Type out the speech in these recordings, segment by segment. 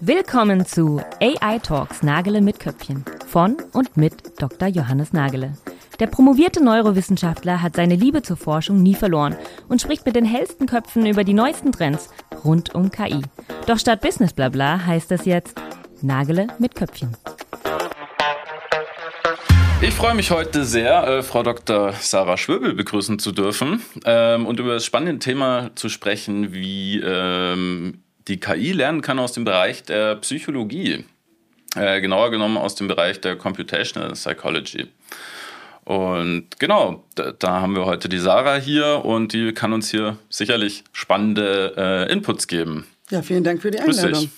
Willkommen zu AI Talks Nagele mit Köpfchen von und mit Dr. Johannes Nagele. Der promovierte Neurowissenschaftler hat seine Liebe zur Forschung nie verloren und spricht mit den hellsten Köpfen über die neuesten Trends rund um KI. Doch statt Business Blabla heißt es jetzt Nagele mit Köpfchen. Ich freue mich heute sehr, äh, Frau Dr. Sarah Schwöbel begrüßen zu dürfen ähm, und über das spannende Thema zu sprechen, wie ähm, die KI lernen kann aus dem Bereich der Psychologie. Äh, genauer genommen aus dem Bereich der Computational Psychology. Und genau, da, da, haben wir heute die Sarah hier und die kann uns hier sicherlich spannende äh, Inputs geben. Ja, vielen Dank für die Einladung.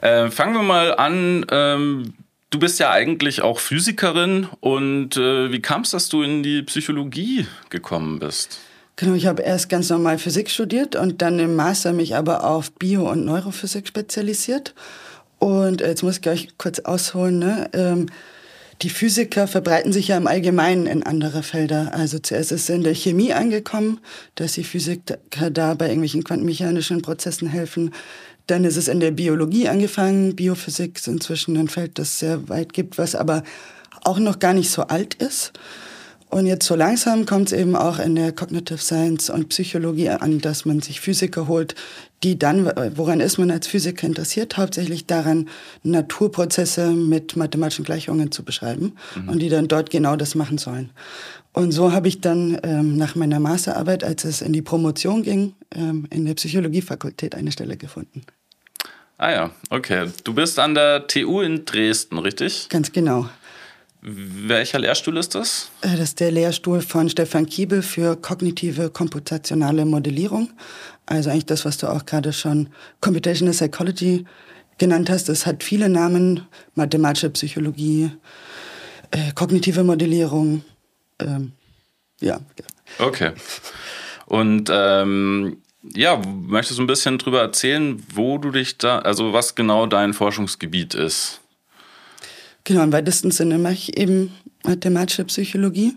Äh, fangen wir mal an. Ähm, Du bist ja eigentlich auch Physikerin und äh, wie kam es, dass du in die Psychologie gekommen bist? Genau, ich habe erst ganz normal Physik studiert und dann im Master mich aber auf Bio- und Neurophysik spezialisiert. Und jetzt muss ich gleich kurz ausholen. Ne? Ähm, die Physiker verbreiten sich ja im Allgemeinen in andere Felder. Also zuerst ist es in der Chemie angekommen, dass die Physiker da bei irgendwelchen quantenmechanischen Prozessen helfen. Dann ist es in der Biologie angefangen. Biophysik ist inzwischen ein Feld, das sehr weit gibt, was aber auch noch gar nicht so alt ist. Und jetzt so langsam kommt es eben auch in der Cognitive Science und Psychologie an, dass man sich Physiker holt, die dann, woran ist man als Physiker interessiert? Hauptsächlich daran, Naturprozesse mit mathematischen Gleichungen zu beschreiben mhm. und die dann dort genau das machen sollen. Und so habe ich dann ähm, nach meiner Masterarbeit, als es in die Promotion ging, ähm, in der Psychologiefakultät eine Stelle gefunden. Ah ja, okay. Du bist an der TU in Dresden, richtig? Ganz genau. Welcher Lehrstuhl ist das? Äh, das ist der Lehrstuhl von Stefan Kiebel für kognitive komputationale Modellierung. Also eigentlich das, was du auch gerade schon Computational Psychology genannt hast. Es hat viele Namen, mathematische Psychologie, äh, kognitive Modellierung, ähm, ja. Okay. Und ähm, ja, möchtest du ein bisschen drüber erzählen, wo du dich da, also was genau dein Forschungsgebiet ist? Genau, im weitesten Sinne mache ich eben mathematische Psychologie.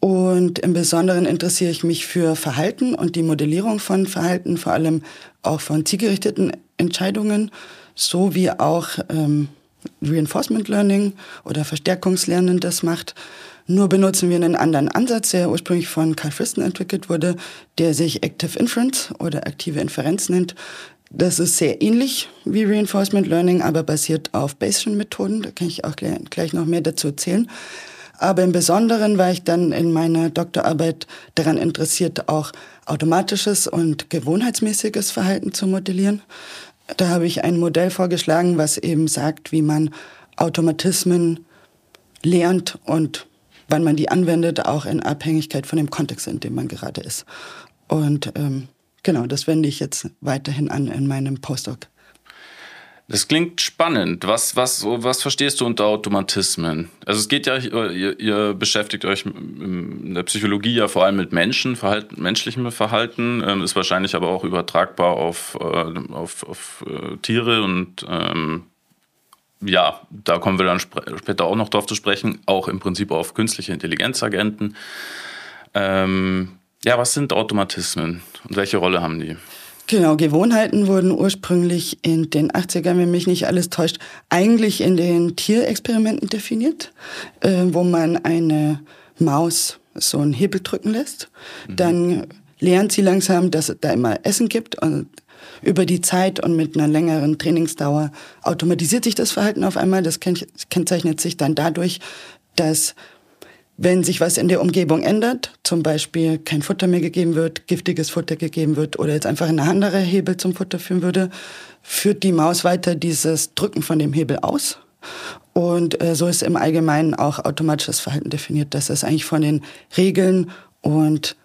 Und im Besonderen interessiere ich mich für Verhalten und die Modellierung von Verhalten, vor allem auch von zielgerichteten Entscheidungen, sowie auch ähm, Reinforcement Learning oder Verstärkungslernen das macht. Nur benutzen wir einen anderen Ansatz, der ursprünglich von Carl Friston entwickelt wurde, der sich Active Inference oder aktive Inferenz nennt. Das ist sehr ähnlich wie Reinforcement Learning, aber basiert auf Bayesian-Methoden. Da kann ich auch gleich noch mehr dazu erzählen. Aber im Besonderen war ich dann in meiner Doktorarbeit daran interessiert, auch automatisches und gewohnheitsmäßiges Verhalten zu modellieren. Da habe ich ein Modell vorgeschlagen, was eben sagt, wie man Automatismen lernt und wann man die anwendet, auch in Abhängigkeit von dem Kontext, in dem man gerade ist. Und ähm, genau, das wende ich jetzt weiterhin an in meinem Postdoc. Das klingt spannend. Was, was, was verstehst du unter Automatismen? Also es geht ja, ihr, ihr, beschäftigt euch in der Psychologie ja vor allem mit Menschen, Verhalten, menschlichem Verhalten, ähm, ist wahrscheinlich aber auch übertragbar auf, äh, auf, auf äh, Tiere und ähm, ja, da kommen wir dann später auch noch drauf zu sprechen, auch im Prinzip auf künstliche Intelligenzagenten. Ähm, ja, was sind Automatismen und welche Rolle haben die? Genau, Gewohnheiten wurden ursprünglich in den 80ern, wenn mich nicht alles täuscht, eigentlich in den Tierexperimenten definiert, äh, wo man eine Maus so einen Hebel drücken lässt. Mhm. Dann lernt sie langsam, dass es da immer Essen gibt und über die Zeit und mit einer längeren Trainingsdauer automatisiert sich das Verhalten auf einmal. Das kennzeichnet sich dann dadurch, dass wenn sich was in der Umgebung ändert, zum Beispiel kein Futter mehr gegeben wird, giftiges Futter gegeben wird oder jetzt einfach eine andere Hebel zum Futter führen würde, führt die Maus weiter dieses Drücken von dem Hebel aus. Und äh, so ist im Allgemeinen auch automatisches Verhalten definiert, dass es eigentlich von den Regeln und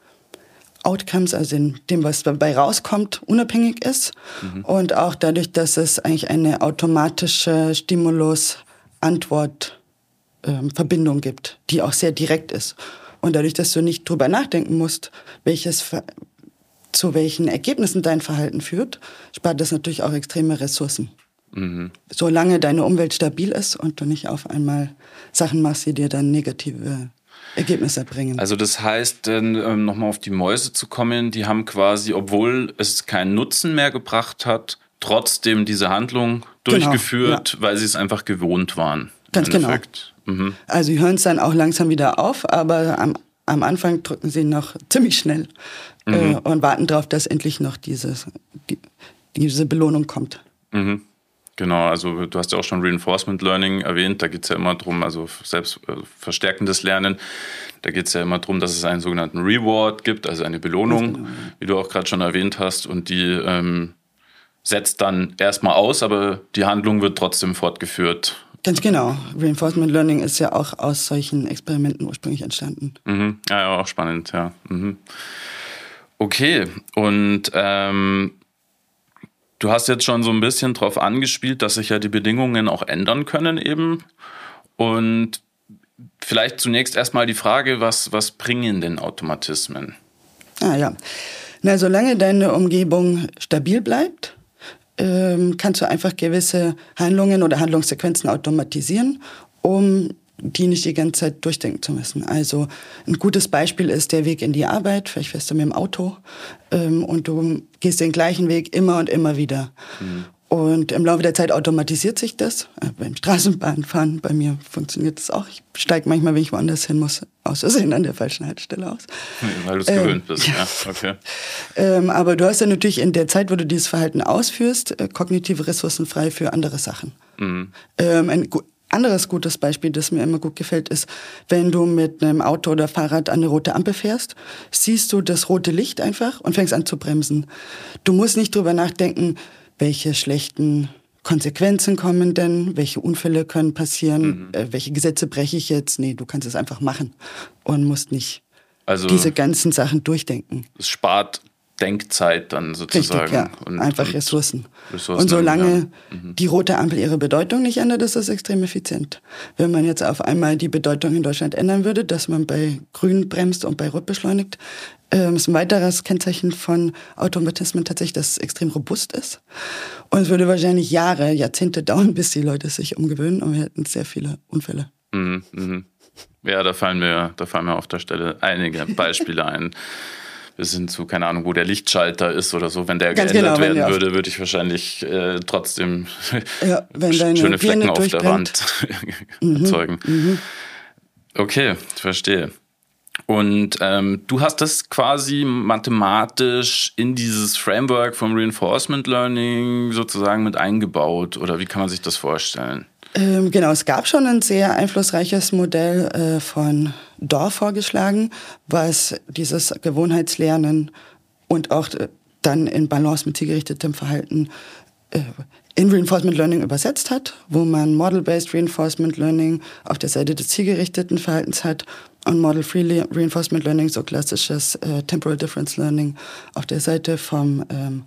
Outcomes, also in dem, was dabei rauskommt, unabhängig ist. Mhm. Und auch dadurch, dass es eigentlich eine automatische Stimulus-Antwort-Verbindung ähm, gibt, die auch sehr direkt ist. Und dadurch, dass du nicht drüber nachdenken musst, welches zu welchen Ergebnissen dein Verhalten führt, spart das natürlich auch extreme Ressourcen. Mhm. Solange deine Umwelt stabil ist und du nicht auf einmal Sachen machst, die dir dann negative Ergebnisse erbringen. Also das heißt, ähm, nochmal auf die Mäuse zu kommen, die haben quasi, obwohl es keinen Nutzen mehr gebracht hat, trotzdem diese Handlung Genau, durchgeführt, ja. weil sie es einfach gewohnt waren. Ganz genau. Endeffekt. Mhm. Also sie hören es dann auch langsam wieder auf, aber am, am Anfang drücken sie noch ziemlich schnell äh, und warten darauf, dass endlich noch dieses, die, diese Belohnung kommt. Mhm. Genau, also du hast ja auch schon Reinforcement Learning erwähnt, da geht es ja immer darum, also selbst äh, verstärkendes Lernen, da geht es ja immer darum, dass es einen sogenannten Reward gibt, also eine Belohnung, wie du auch gerade schon erwähnt hast, und die ähm, setzt dann erstmal aus, aber die Handlung wird trotzdem fortgeführt. Ganz genau. Reinforcement Learning ist ja auch aus solchen Experimenten ursprünglich entstanden. Mhm. Ja, ja, auch spannend, ja. Mhm. Okay, und ähm, du hast jetzt schon so ein bisschen drauf angespielt, dass sich ja die Bedingungen auch ändern können eben. Und vielleicht zunächst erstmal die Frage, was, was bringen denn Automatismen? Ah ja. Na, solange deine Umgebung stabil bleibt, ähm, kannst du einfach gewisse Handlungen oder Handlungssequenzen automatisieren, um die nicht die ganze Zeit durchdenken zu müssen. Also ein gutes Beispiel ist der Weg in die Arbeit. Vielleicht fährst du mit dem Auto ähm, und du gehst den gleichen Weg immer und immer wieder. Und im Laufe der Zeit automatisiert sich das. Äh, beim Straßenbahnfahren, bei mir funktioniert das auch. Ich steige manchmal, wenn ich woanders hin muss, aus Versehen an der falschen Haltestelle aus. Weil du es Ähm, gewöhnt bist, ja. ja. Okay. Ähm, aber du hast ja natürlich in der Zeit, wo du dieses Verhalten ausführst, äh, kognitive Ressourcen frei für andere Sachen. Ähm, ein anderes gutes Beispiel, das mir immer gut gefällt, ist, wenn du mit einem Auto oder Fahrrad an eine rote Ampel fährst, siehst du das rote Licht einfach und fängst an zu bremsen. Du musst nicht drüber nachdenken, welche schlechten Konsequenzen kommen denn, welche Unfälle können passieren, äh, welche Gesetze breche ich jetzt. Nee, du kannst es einfach machen und musst nicht Also diese ganzen Sachen durchdenken. es spart Denkzeit dann sozusagen. Richtig, ja. Und- Einfach und Ressourcen. Ressourcen, und solange ja. Mhm. die rote Ampel ihre Bedeutung nicht ändert, ist das extrem effizient. Wenn man jetzt auf einmal die Bedeutung in Deutschland ändern würde, dass man bei Grün bremst und bei Rot beschleunigt, ähm, ist ein weiteres Kennzeichen von Automatismen tatsächlich, dass es extrem robust ist. Und es würde wahrscheinlich Jahre, Jahrzehnte dauern, bis die Leute sich umgewöhnen und wir hätten sehr viele Unfälle. Mhm, mhm. Ja, da fallen mir, da fallen mir auf der Stelle einige Beispiele ein. Bis hin zu, keine Ahnung, wo der Lichtschalter ist oder so. Wenn der Ganz geändert genau, werden würde, würde ich wahrscheinlich äh, trotzdem Ja, schöne Flecken Birne auf der. Wand erzeugen. Okay, verstehe. Und ähm, du hast das quasi mathematisch in dieses Framework vom Reinforcement Learning sozusagen mit eingebaut. Oder wie kann man sich das vorstellen? Ähm, genau, es gab schon ein sehr einflussreiches Modell äh, von Dorr vorgeschlagen, was dieses Gewohnheitslernen und auch äh, dann in Balance mit zielgerichtetem Verhalten äh, in Reinforcement Learning übersetzt hat, wo man Model-Based Reinforcement Learning auf der Seite des zielgerichteten Verhaltens hat und Model-Free Reinforcement Learning, so klassisches äh, Temporal Difference Learning, auf der Seite vom ähm,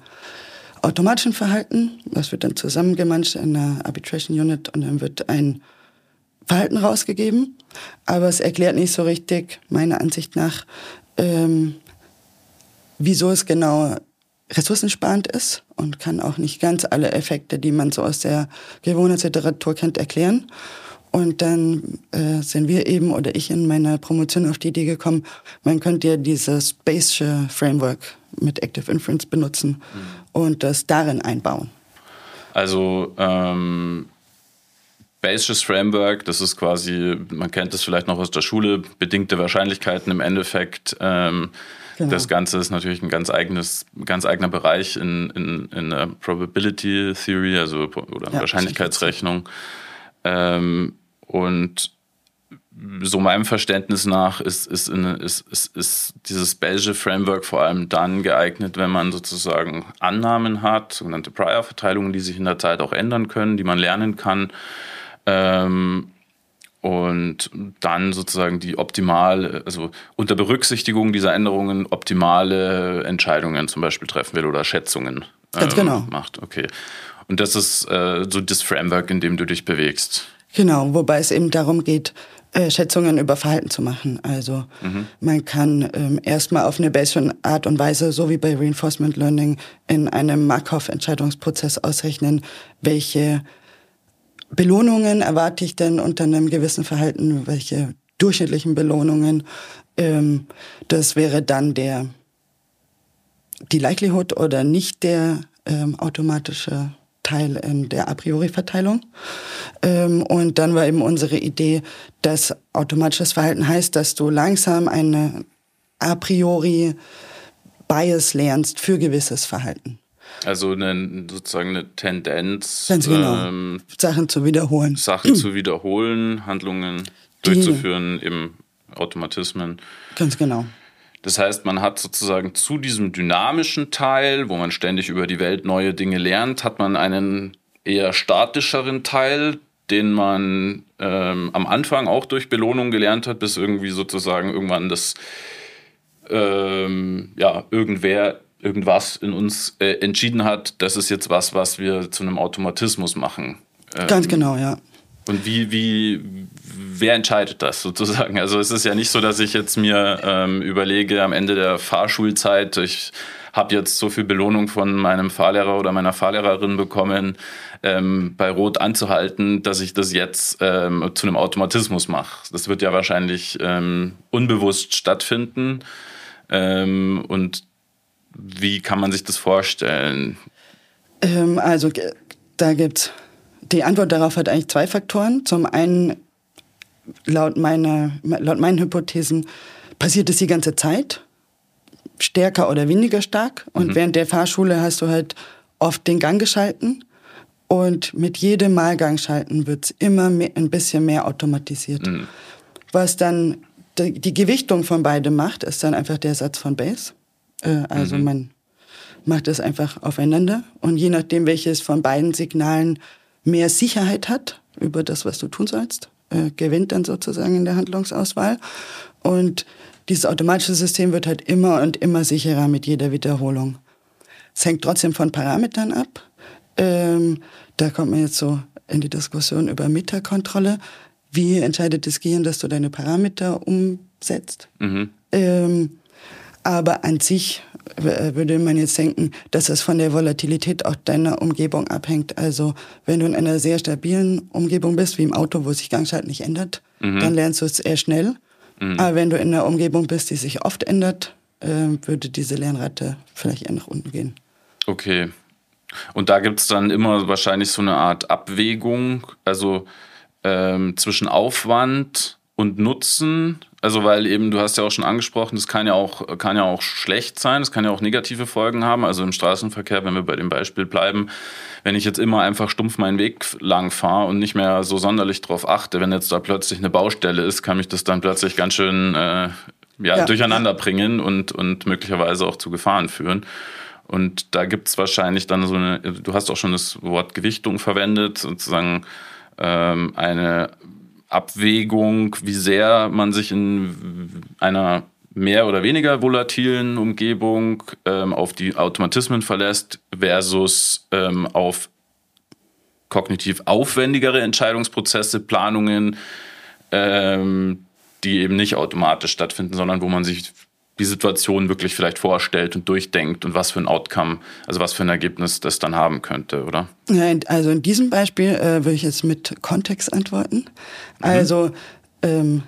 automatischen Verhalten. Das wird dann zusammengemanscht in einer Arbitration Unit und dann wird ein Verhalten rausgegeben. Aber es erklärt nicht so richtig, meiner Ansicht nach, ähm, wieso es genau ressourcensparend ist und kann auch nicht ganz alle Effekte, die man so aus der Gewohnheitsliteratur kennt, erklären. Und dann äh, sind wir eben oder ich in meiner Promotion auf die Idee gekommen, man könnte ja dieses Bayesche Framework mit Active Inference benutzen und das darin einbauen. Also ähm, Bayesches Framework, das ist quasi, man kennt das vielleicht noch aus der Schule, bedingte Wahrscheinlichkeiten im Endeffekt. Ähm, Genau. Das Ganze ist natürlich ein ganz eigenes, ganz eigener Bereich in, in, in der Probability Theory, also oder Ja, Wahrscheinlichkeitsrechnung. Ähm, und so meinem Verständnis nach ist, ist, in, ist, ist, ist dieses Bayesche Framework vor allem dann geeignet, wenn man sozusagen Annahmen hat, sogenannte Prior-Verteilungen, die sich in der Zeit auch ändern können, die man lernen kann. Ähm, und dann sozusagen die optimale, also unter Berücksichtigung dieser Änderungen optimale Entscheidungen zum Beispiel treffen will oder Schätzungen Ganz genau. macht. Okay. Und das ist äh, so das Framework, in dem du dich bewegst. Genau, wobei es eben darum geht, äh, Schätzungen über Verhalten zu machen. Also man kann ähm, erstmal auf eine Bayesian Art und Weise, so wie bei Reinforcement Learning, in einem Markov-Entscheidungsprozess ausrechnen, welche Belohnungen erwarte ich denn unter einem gewissen Verhalten, welche durchschnittlichen Belohnungen. Ähm, das wäre dann der die Likelihood oder nicht der ähm, automatische Teil in der A priori-Verteilung. Ähm, und dann war eben unsere Idee, dass automatisches Verhalten heißt, dass du langsam eine a priori Bias lernst für gewisses Verhalten. Also eine, sozusagen eine Tendenz, genau. Ähm, Sachen zu wiederholen. Sachen zu wiederholen, Handlungen Die, durchzuführen, eben Automatismen. Ganz genau. Das heißt, man hat sozusagen zu diesem dynamischen Teil, wo man ständig über die Welt neue Dinge lernt, hat man einen eher statischeren Teil, den man ähm, am Anfang auch durch Belohnung gelernt hat, bis irgendwie sozusagen irgendwann das ähm, ja, irgendwer irgendwas in uns äh, entschieden hat, das ist jetzt was, was wir zu einem Automatismus machen. Ähm, Ganz genau, ja. Und wie, wie, wer entscheidet das sozusagen? Also es ist ja nicht so, dass ich jetzt mir ähm, überlege, am Ende der Fahrschulzeit, ich habe jetzt so viel Belohnung von meinem Fahrlehrer oder meiner Fahrlehrerin bekommen, ähm, bei Rot anzuhalten, dass ich das jetzt ähm, zu einem Automatismus mache. Das wird ja wahrscheinlich ähm, unbewusst stattfinden. Ähm, und wie kann man sich das vorstellen? Ähm, also da gibt es, die Antwort darauf hat eigentlich zwei Faktoren. Zum einen, laut, meiner, laut meinen Hypothesen, passiert es die ganze Zeit, stärker oder weniger stark. Und mhm. während der Fahrschule hast du halt oft den Gang geschalten. Und mit jedem Mal Gang schalten wird es immer mehr, ein bisschen mehr automatisiert. Mhm. Was dann die Gewichtung von beidem macht, ist dann einfach der Satz von Base. Äh, also mhm. man macht es einfach aufeinander und je nachdem, welches von beiden Signalen mehr Sicherheit hat über das, was du tun sollst, äh, gewinnt dann sozusagen in der Handlungsauswahl. Und dieses automatische System wird halt immer und immer sicherer mit jeder Wiederholung. Es hängt trotzdem von Parametern ab. Ähm, da kommt man jetzt so in die Diskussion über Metakontrolle. Wie entscheidet das Gehirn, dass du deine Parameter umsetzt? Mhm. Ähm, aber an sich würde man jetzt denken, dass es von der Volatilität auch deiner Umgebung abhängt. Also wenn du in einer sehr stabilen Umgebung bist, wie im Auto, wo sich Gangschalt nicht ändert, mhm. dann lernst du es eher schnell. Mhm. Aber wenn du in einer Umgebung bist, die sich oft ändert, äh, würde diese Lernrate vielleicht eher nach unten gehen. Okay. Und da gibt es dann immer wahrscheinlich so eine Art Abwägung, also ähm, zwischen Aufwand und Nutzen also weil eben, du hast ja auch schon angesprochen, das kann ja auch, kann ja auch schlecht sein, es kann ja auch negative Folgen haben. Also im Straßenverkehr, wenn wir bei dem Beispiel bleiben, wenn ich jetzt immer einfach stumpf meinen Weg lang fahre und nicht mehr so sonderlich drauf achte, wenn jetzt da plötzlich eine Baustelle ist, kann mich das dann plötzlich ganz schön äh, ja, ja, durcheinander bringen und, und möglicherweise auch zu Gefahren führen. Und da gibt es wahrscheinlich dann so eine, du hast auch schon das Wort Gewichtung verwendet, sozusagen ähm, eine Abwägung, wie sehr man sich in einer mehr oder weniger volatilen Umgebung ähm, auf die Automatismen verlässt versus ähm, auf kognitiv aufwendigere Entscheidungsprozesse, Planungen, ähm, die eben nicht automatisch stattfinden, sondern wo man sich die Situation wirklich vielleicht vorstellt und durchdenkt und was für ein Outcome, also was für ein Ergebnis das dann haben könnte, oder? Ja, also in diesem Beispiel äh, würde ich jetzt mit Kontext antworten. Mhm. Also ähm,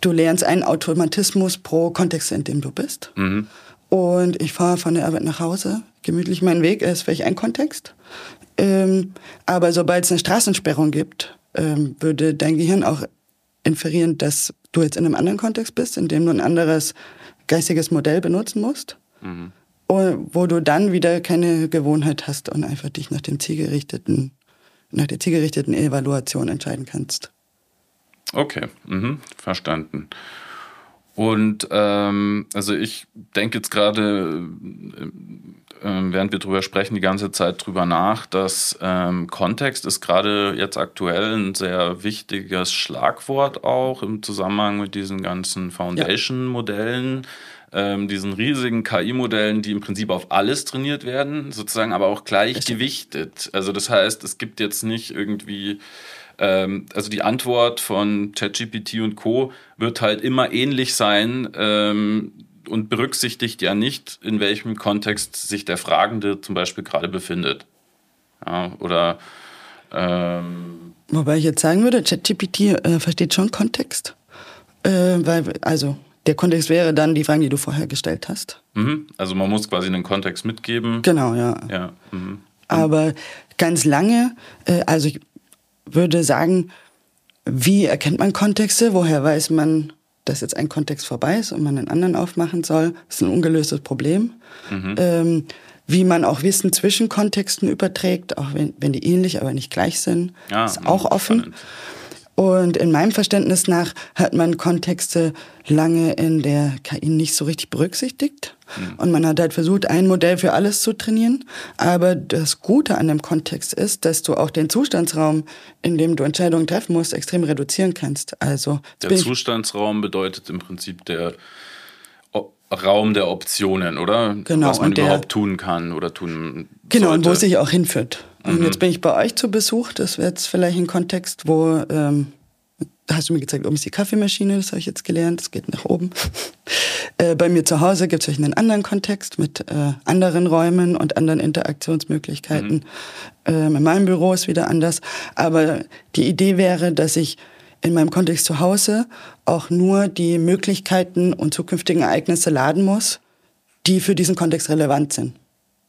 du lernst einen Automatismus pro Kontext, in dem du bist. Mhm. Und ich fahre von der Arbeit nach Hause, gemütlich mein Weg ist vielleicht ein Kontext. Ähm, aber sobald es eine Straßensperrung gibt, ähm, würde dein Gehirn auch inferieren, dass du jetzt in einem anderen Kontext bist, in dem du ein anderes geistiges Modell benutzen musst, mhm. wo du dann wieder keine Gewohnheit hast und einfach dich nach dem zielgerichteten, nach der zielgerichteten Evaluation entscheiden kannst. Okay, mhm. verstanden. Und ähm, also ich denke jetzt gerade, äh, während wir drüber sprechen, die ganze Zeit drüber nach, dass ähm, Kontext ist gerade jetzt aktuell ein sehr wichtiges Schlagwort auch im Zusammenhang mit diesen ganzen Foundation-Modellen. Ähm, diesen riesigen KI-Modellen, die im Prinzip auf alles trainiert werden, sozusagen aber auch gleich gewichtet. Also das heißt, es gibt jetzt nicht irgendwie ähm, also die Antwort von ChatGPT und Co. wird halt immer ähnlich sein ähm, und berücksichtigt ja nicht, in welchem Kontext sich der Fragende zum Beispiel gerade befindet. Ja, oder ähm, Wobei ich jetzt sagen würde, ChatGPT äh, versteht schon Kontext. Äh, weil, also der Kontext wäre dann die Fragen, die du vorher gestellt hast. Mhm. Also man muss quasi einen Kontext mitgeben. Genau, ja. ja. Mhm. Aber ganz lange, äh, also ich würde sagen, wie erkennt man Kontexte? Woher weiß man, dass jetzt ein Kontext vorbei ist und man einen anderen aufmachen soll? Ist ein ungelöstes Problem. Mhm. Ähm, wie man auch Wissen zwischen Kontexten überträgt, auch wenn, wenn die ähnlich, aber nicht gleich sind, ja, ist auch offen. Spannend. Und in meinem Verständnis nach hat man Kontexte lange in der KI nicht so richtig berücksichtigt. Mhm. Und man hat halt versucht, ein Modell für alles zu trainieren. Aber das Gute an dem Kontext ist, dass du auch den Zustandsraum, in dem du Entscheidungen treffen musst, extrem reduzieren kannst. Also der Zustandsraum bedeutet im Prinzip der Raum der Optionen, oder? Genau. Was man überhaupt tun kann oder tun Genau, sollte. und wo es sich auch hinführt. Und mhm. jetzt bin ich bei euch zu Besuch. Das wäre jetzt vielleicht ein Kontext, wo, ähm, hast du mir gezeigt, oben ist die Kaffeemaschine, das habe ich jetzt gelernt, das geht nach oben. äh, bei mir zu Hause gibt es einen anderen Kontext mit äh, anderen Räumen und anderen Interaktionsmöglichkeiten. Mhm. Ähm, in meinem Büro ist wieder anders. Aber die Idee wäre, dass ich in meinem Kontext zu Hause auch nur die Möglichkeiten und zukünftigen Ereignisse laden muss, die für diesen Kontext relevant sind.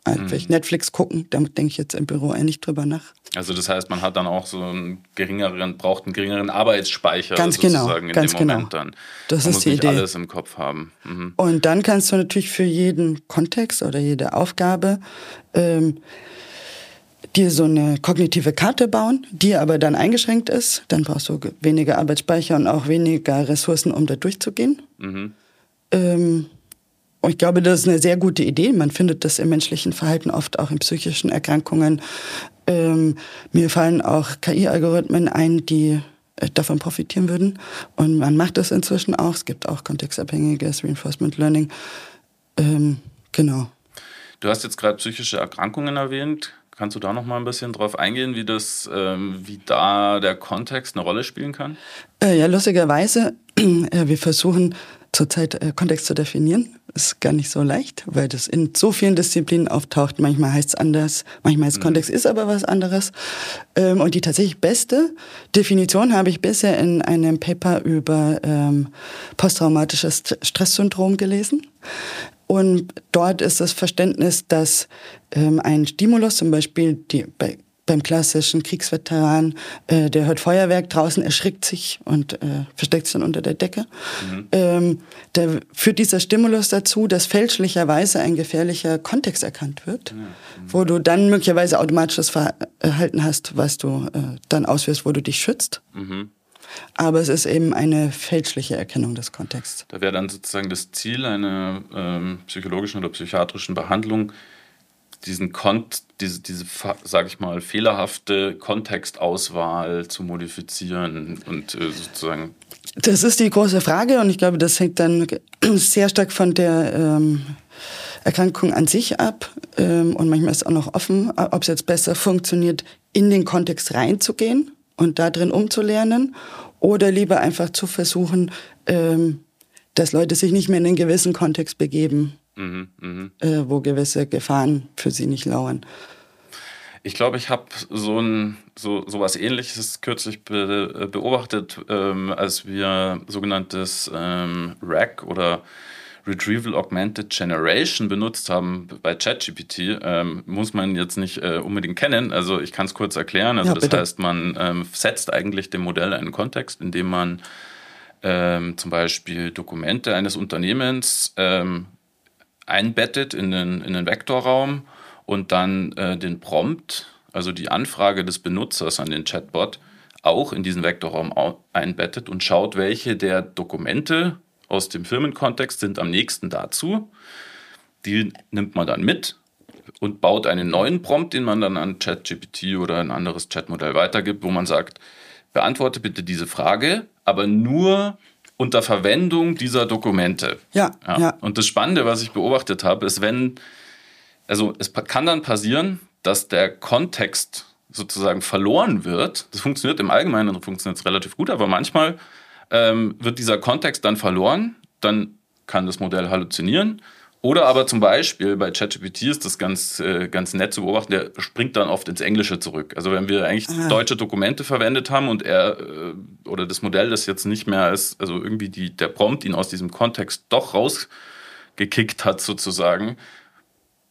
Also mhm. Netflix gucken, damit denke ich jetzt im Büro eigentlich drüber nach. Also das heißt, man hat dann auch so einen geringeren, braucht einen geringeren Arbeitsspeicher ganz genau, ganz dem genau. Moment dann. Das man ist muss die nicht Idee. alles im Kopf haben. Mhm. Und dann kannst du natürlich für jeden Kontext oder jede Aufgabe ähm, dir so eine kognitive Karte bauen, die aber dann eingeschränkt ist. Dann brauchst du weniger Arbeitsspeicher und auch weniger Ressourcen, um da durchzugehen. Mhm. Ähm, und ich glaube, das ist eine sehr gute Idee. Man findet das im menschlichen Verhalten oft auch in psychischen Erkrankungen. Ähm, mir fallen auch KI-Algorithmen ein, die äh, davon profitieren würden. Und man macht das inzwischen auch. Es gibt auch kontextabhängiges Reinforcement Learning. Ähm, genau. Du hast jetzt gerade psychische Erkrankungen erwähnt. Kannst du da noch mal ein bisschen drauf eingehen, wie das, ähm, wie da der Kontext eine Rolle spielen kann? Äh, ja, lustigerweise, äh, wir versuchen zurzeit äh, Kontext zu definieren. Ist gar nicht so leicht, weil das in so vielen Disziplinen auftaucht. Manchmal heißt es anders, manchmal heißt mhm. Kontext ist aber was anderes. Ähm, und die tatsächlich beste Definition habe ich bisher in einem Paper über ähm, posttraumatisches Stresssyndrom gelesen. Und dort ist das Verständnis, dass ähm, ein Stimulus, zum Beispiel die, bei, beim klassischen Kriegsveteran, äh, der hört Feuerwerk draußen, erschrickt sich und äh, versteckt sich dann unter der Decke. Mhm. Ähm, da führt dieser Stimulus dazu, dass fälschlicherweise ein gefährlicher Kontext erkannt wird, mhm. wo du dann möglicherweise automatisch das Verhalten hast, was du äh, dann ausführst, wo du dich schützt. Mhm. Aber es ist eben eine fälschliche Erkennung des Kontexts. Da wäre dann sozusagen das Ziel einer ähm, psychologischen oder psychiatrischen Behandlung, diesen Kont diese, diese sage ich mal, fehlerhafte Kontextauswahl zu modifizieren und äh, sozusagen. Das ist die große Frage und ich glaube, das hängt dann sehr stark von der ähm, Erkrankung an sich ab ähm, und manchmal ist auch noch offen, ob es jetzt besser funktioniert, in den Kontext reinzugehen und da drin umzulernen oder lieber einfach zu versuchen, ähm, dass Leute sich nicht mehr in einen gewissen Kontext begeben, mhm, mh. äh, wo gewisse Gefahren für sie nicht lauern. Ich glaube, ich habe so ein so sowas Ähnliches kürzlich be, beobachtet, ähm, als wir sogenanntes ähm, RAG oder Retrieval Augmented Generation benutzt haben bei ChatGPT, ähm, muss man jetzt nicht äh, unbedingt kennen. Also ich kann es kurz erklären. Also ja, das heißt, man ähm, setzt eigentlich dem Modell einen Kontext, indem man ähm, zum Beispiel Dokumente eines Unternehmens ähm, einbettet in den, in den Vektorraum und dann äh, den Prompt, also die Anfrage des Benutzers an den Chatbot, auch in diesen Vektorraum einbettet und schaut, welche der Dokumente aus dem Firmenkontext sind am nächsten dazu. Die nimmt man dann mit und baut einen neuen Prompt, den man dann an ChatGPT oder ein anderes Chatmodell weitergibt, wo man sagt, beantworte bitte diese Frage, aber nur unter Verwendung dieser Dokumente. Ja, ja. ja. Und das Spannende, was ich beobachtet habe, ist, wenn, also es kann dann passieren, dass der Kontext sozusagen verloren wird. Das funktioniert im Allgemeinen, funktioniert es relativ gut, aber manchmal ähm, wird dieser Kontext dann verloren, dann kann das Modell halluzinieren Oder aber zum Beispiel bei ChatGPT ist das ganz, äh, ganz nett zu beobachten, der springt dann oft ins Englische zurück. Also wenn wir eigentlich Aha. deutsche Dokumente verwendet haben und er äh, oder das Modell das jetzt nicht mehr ist, also irgendwie die, der Prompt ihn aus diesem Kontext doch rausgekickt hat sozusagen,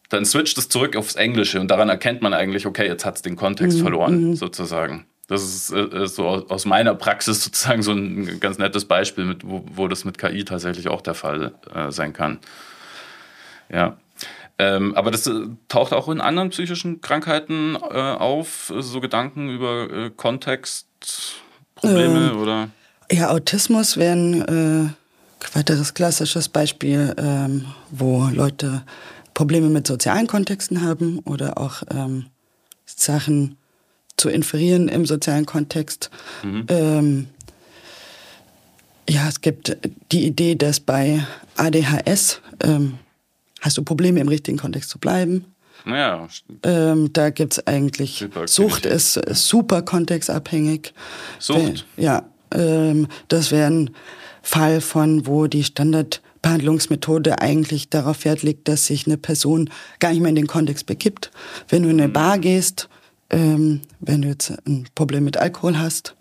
dann switcht es zurück aufs Englische und daran erkennt man eigentlich, okay, jetzt hat es den Kontext mhm. verloren mhm. sozusagen. Das ist äh, so aus meiner Praxis sozusagen so ein ganz nettes Beispiel, mit, wo, wo das mit KI tatsächlich auch der Fall äh, sein kann. Ja. Ähm, aber das äh, taucht auch in anderen psychischen Krankheiten äh, auf, so Gedanken über äh, Kontextprobleme ähm, oder? Ja, Autismus wäre ein äh, weiteres klassisches Beispiel, ähm, wo Leute Probleme mit sozialen Kontexten haben oder auch ähm, Sachen zu inferieren im sozialen Kontext. Mhm. Ähm, ja, es gibt die Idee, dass bei ADHS ähm, hast du Probleme im richtigen Kontext zu bleiben. Ja. Ähm, da gibt es eigentlich, Sucht ist, ist, super kontextabhängig. Sucht? Ja, ähm, das wäre ein Fall von, wo die Standardbehandlungsmethode eigentlich darauf Wert legt, dass sich eine Person gar nicht mehr in den Kontext begibt. Wenn du in eine mhm. Bar gehst, ähm, wenn du jetzt ein Problem mit Alkohol hast,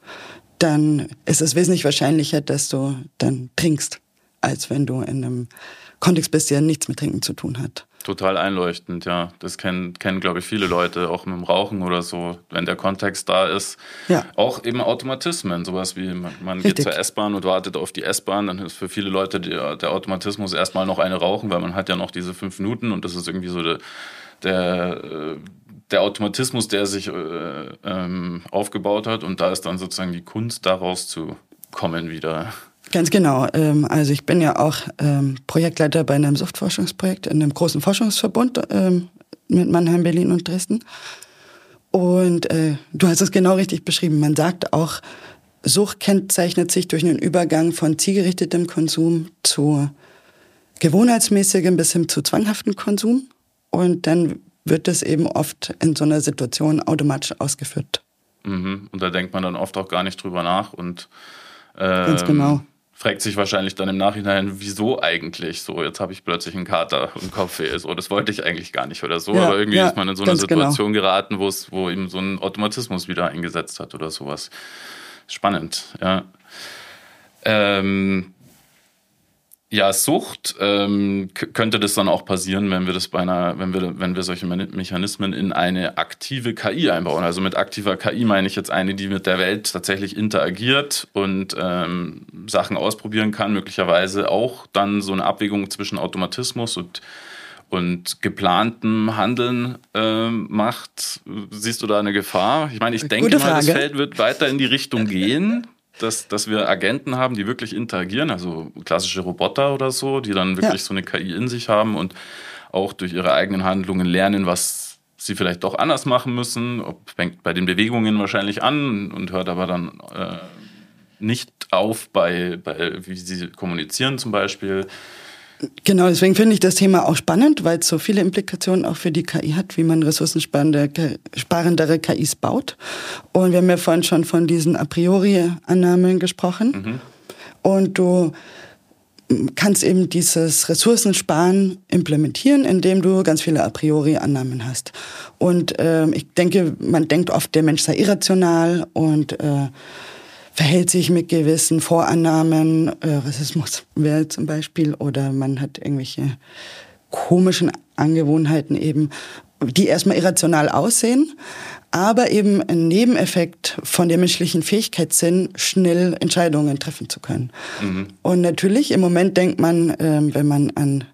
dann ist es wesentlich wahrscheinlicher, dass du dann trinkst, als wenn du in einem Kontext bist, der nichts mit Trinken zu tun hat. Total einleuchtend, ja. Das kennen, kennen glaube ich, viele Leute, auch mit dem Rauchen oder so, wenn der Kontext da ist. Ja. Auch eben Automatismen, sowas wie man, man geht zur S-Bahn und wartet auf die S-Bahn, dann ist für viele Leute der, der Automatismus erstmal noch eine rauchen, weil man hat ja noch diese fünf Minuten und das ist irgendwie so der, der, der Automatismus, der sich äh, ähm, aufgebaut hat und da ist dann sozusagen die Kunst, daraus zu kommen wieder. Ganz genau. Ähm, also ich bin ja auch ähm, Projektleiter bei einem Suchtforschungsprojekt in einem großen Forschungsverbund ähm, mit Mannheim, Berlin und Dresden. Und äh, du hast es genau richtig beschrieben. Man sagt auch, Sucht kennzeichnet sich durch einen Übergang von zielgerichtetem Konsum zu gewohnheitsmäßigem bis hin zu zwanghaften Konsum. Und dann wird das eben oft in so einer Situation automatisch ausgeführt. Mhm. Und da denkt man dann oft auch gar nicht drüber nach und äh, Ganz genau fragt sich wahrscheinlich dann im Nachhinein, wieso eigentlich so? Jetzt habe ich plötzlich einen Kater im Kopf. So, das wollte ich eigentlich gar nicht oder so. Ja, aber irgendwie ja, ist man in so eine genau. Situation genau. geraten, wo es, wo eben so ein Automatismus wieder eingesetzt hat oder sowas. Spannend, ja. Ähm, ja, Sucht ähm, könnte das dann auch passieren, wenn wir das bei einer, wenn wir, wenn wir solche Mechanismen in eine aktive KI einbauen. Also mit aktiver KI meine ich jetzt eine, die mit der Welt tatsächlich interagiert und ähm, Sachen ausprobieren kann, möglicherweise auch dann so eine Abwägung zwischen Automatismus und und geplantem Handeln äh, macht. Siehst du da eine Gefahr? Ich meine, ich denke mal, das Feld wird weiter in die Richtung gehen dass, dass wir Agenten haben, die wirklich interagieren, also klassische Roboter oder so, die dann wirklich ja. so eine KI in sich haben und auch durch ihre eigenen Handlungen lernen, was sie vielleicht doch anders machen müssen. Ob, fängt bei den Bewegungen wahrscheinlich an und hört aber dann äh, nicht auf bei, bei, wie sie kommunizieren zum Beispiel. Genau, deswegen finde ich das Thema auch spannend, weil es so viele Implikationen auch für die KI hat, wie man ressourcensparendere KIs baut. Und wir haben ja vorhin schon von diesen a priori Annahmen gesprochen. Mhm. Und du kannst eben dieses Ressourcensparen implementieren, indem du ganz viele a priori Annahmen hast. Und äh, ich denke, man denkt oft, der Mensch sei irrational und äh, verhält sich mit gewissen Vorannahmen, äh, Rassismus wäre zum Beispiel, oder man hat irgendwelche komischen Angewohnheiten eben, die erstmal irrational aussehen, aber eben ein Nebeneffekt von der menschlichen Fähigkeit sind, schnell Entscheidungen treffen zu können. Mhm. Und natürlich, im Moment denkt man, äh, wenn man an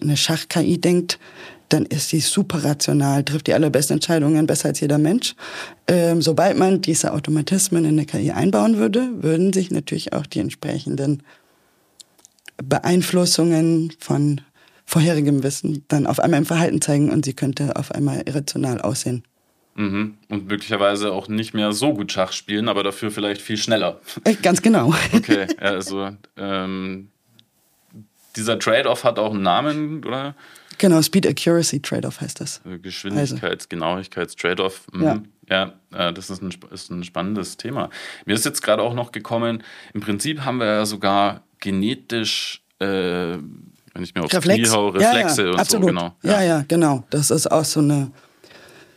eine Schach-KI denkt, dann ist sie super rational, trifft die allerbesten Entscheidungen, besser als jeder Mensch. Ähm, sobald man diese Automatismen in eine KI einbauen würde, würden sich natürlich auch die entsprechenden Beeinflussungen von vorherigem Wissen dann auf einmal im Verhalten zeigen und sie könnte auf einmal irrational aussehen. Mhm. Und möglicherweise auch nicht mehr so gut Schach spielen, aber dafür vielleicht viel schneller. Äh, ganz genau. Okay, also ähm, dieser Trade-off hat auch einen Namen, oder? Genau, Speed Accuracy Trade-off heißt das. Geschwindigkeits-, Genauigkeits-Trade-off. Mhm. Ja. Ja, äh, das ist ein, ist ein spannendes Thema. Mir ist jetzt gerade auch noch gekommen, im Prinzip haben wir ja sogar genetisch äh, wenn ich mir aufs Reflex. Knie hau, Reflexe ja, ja, und absolut. so, genau. Ja. ja, genau. Das ist auch so eine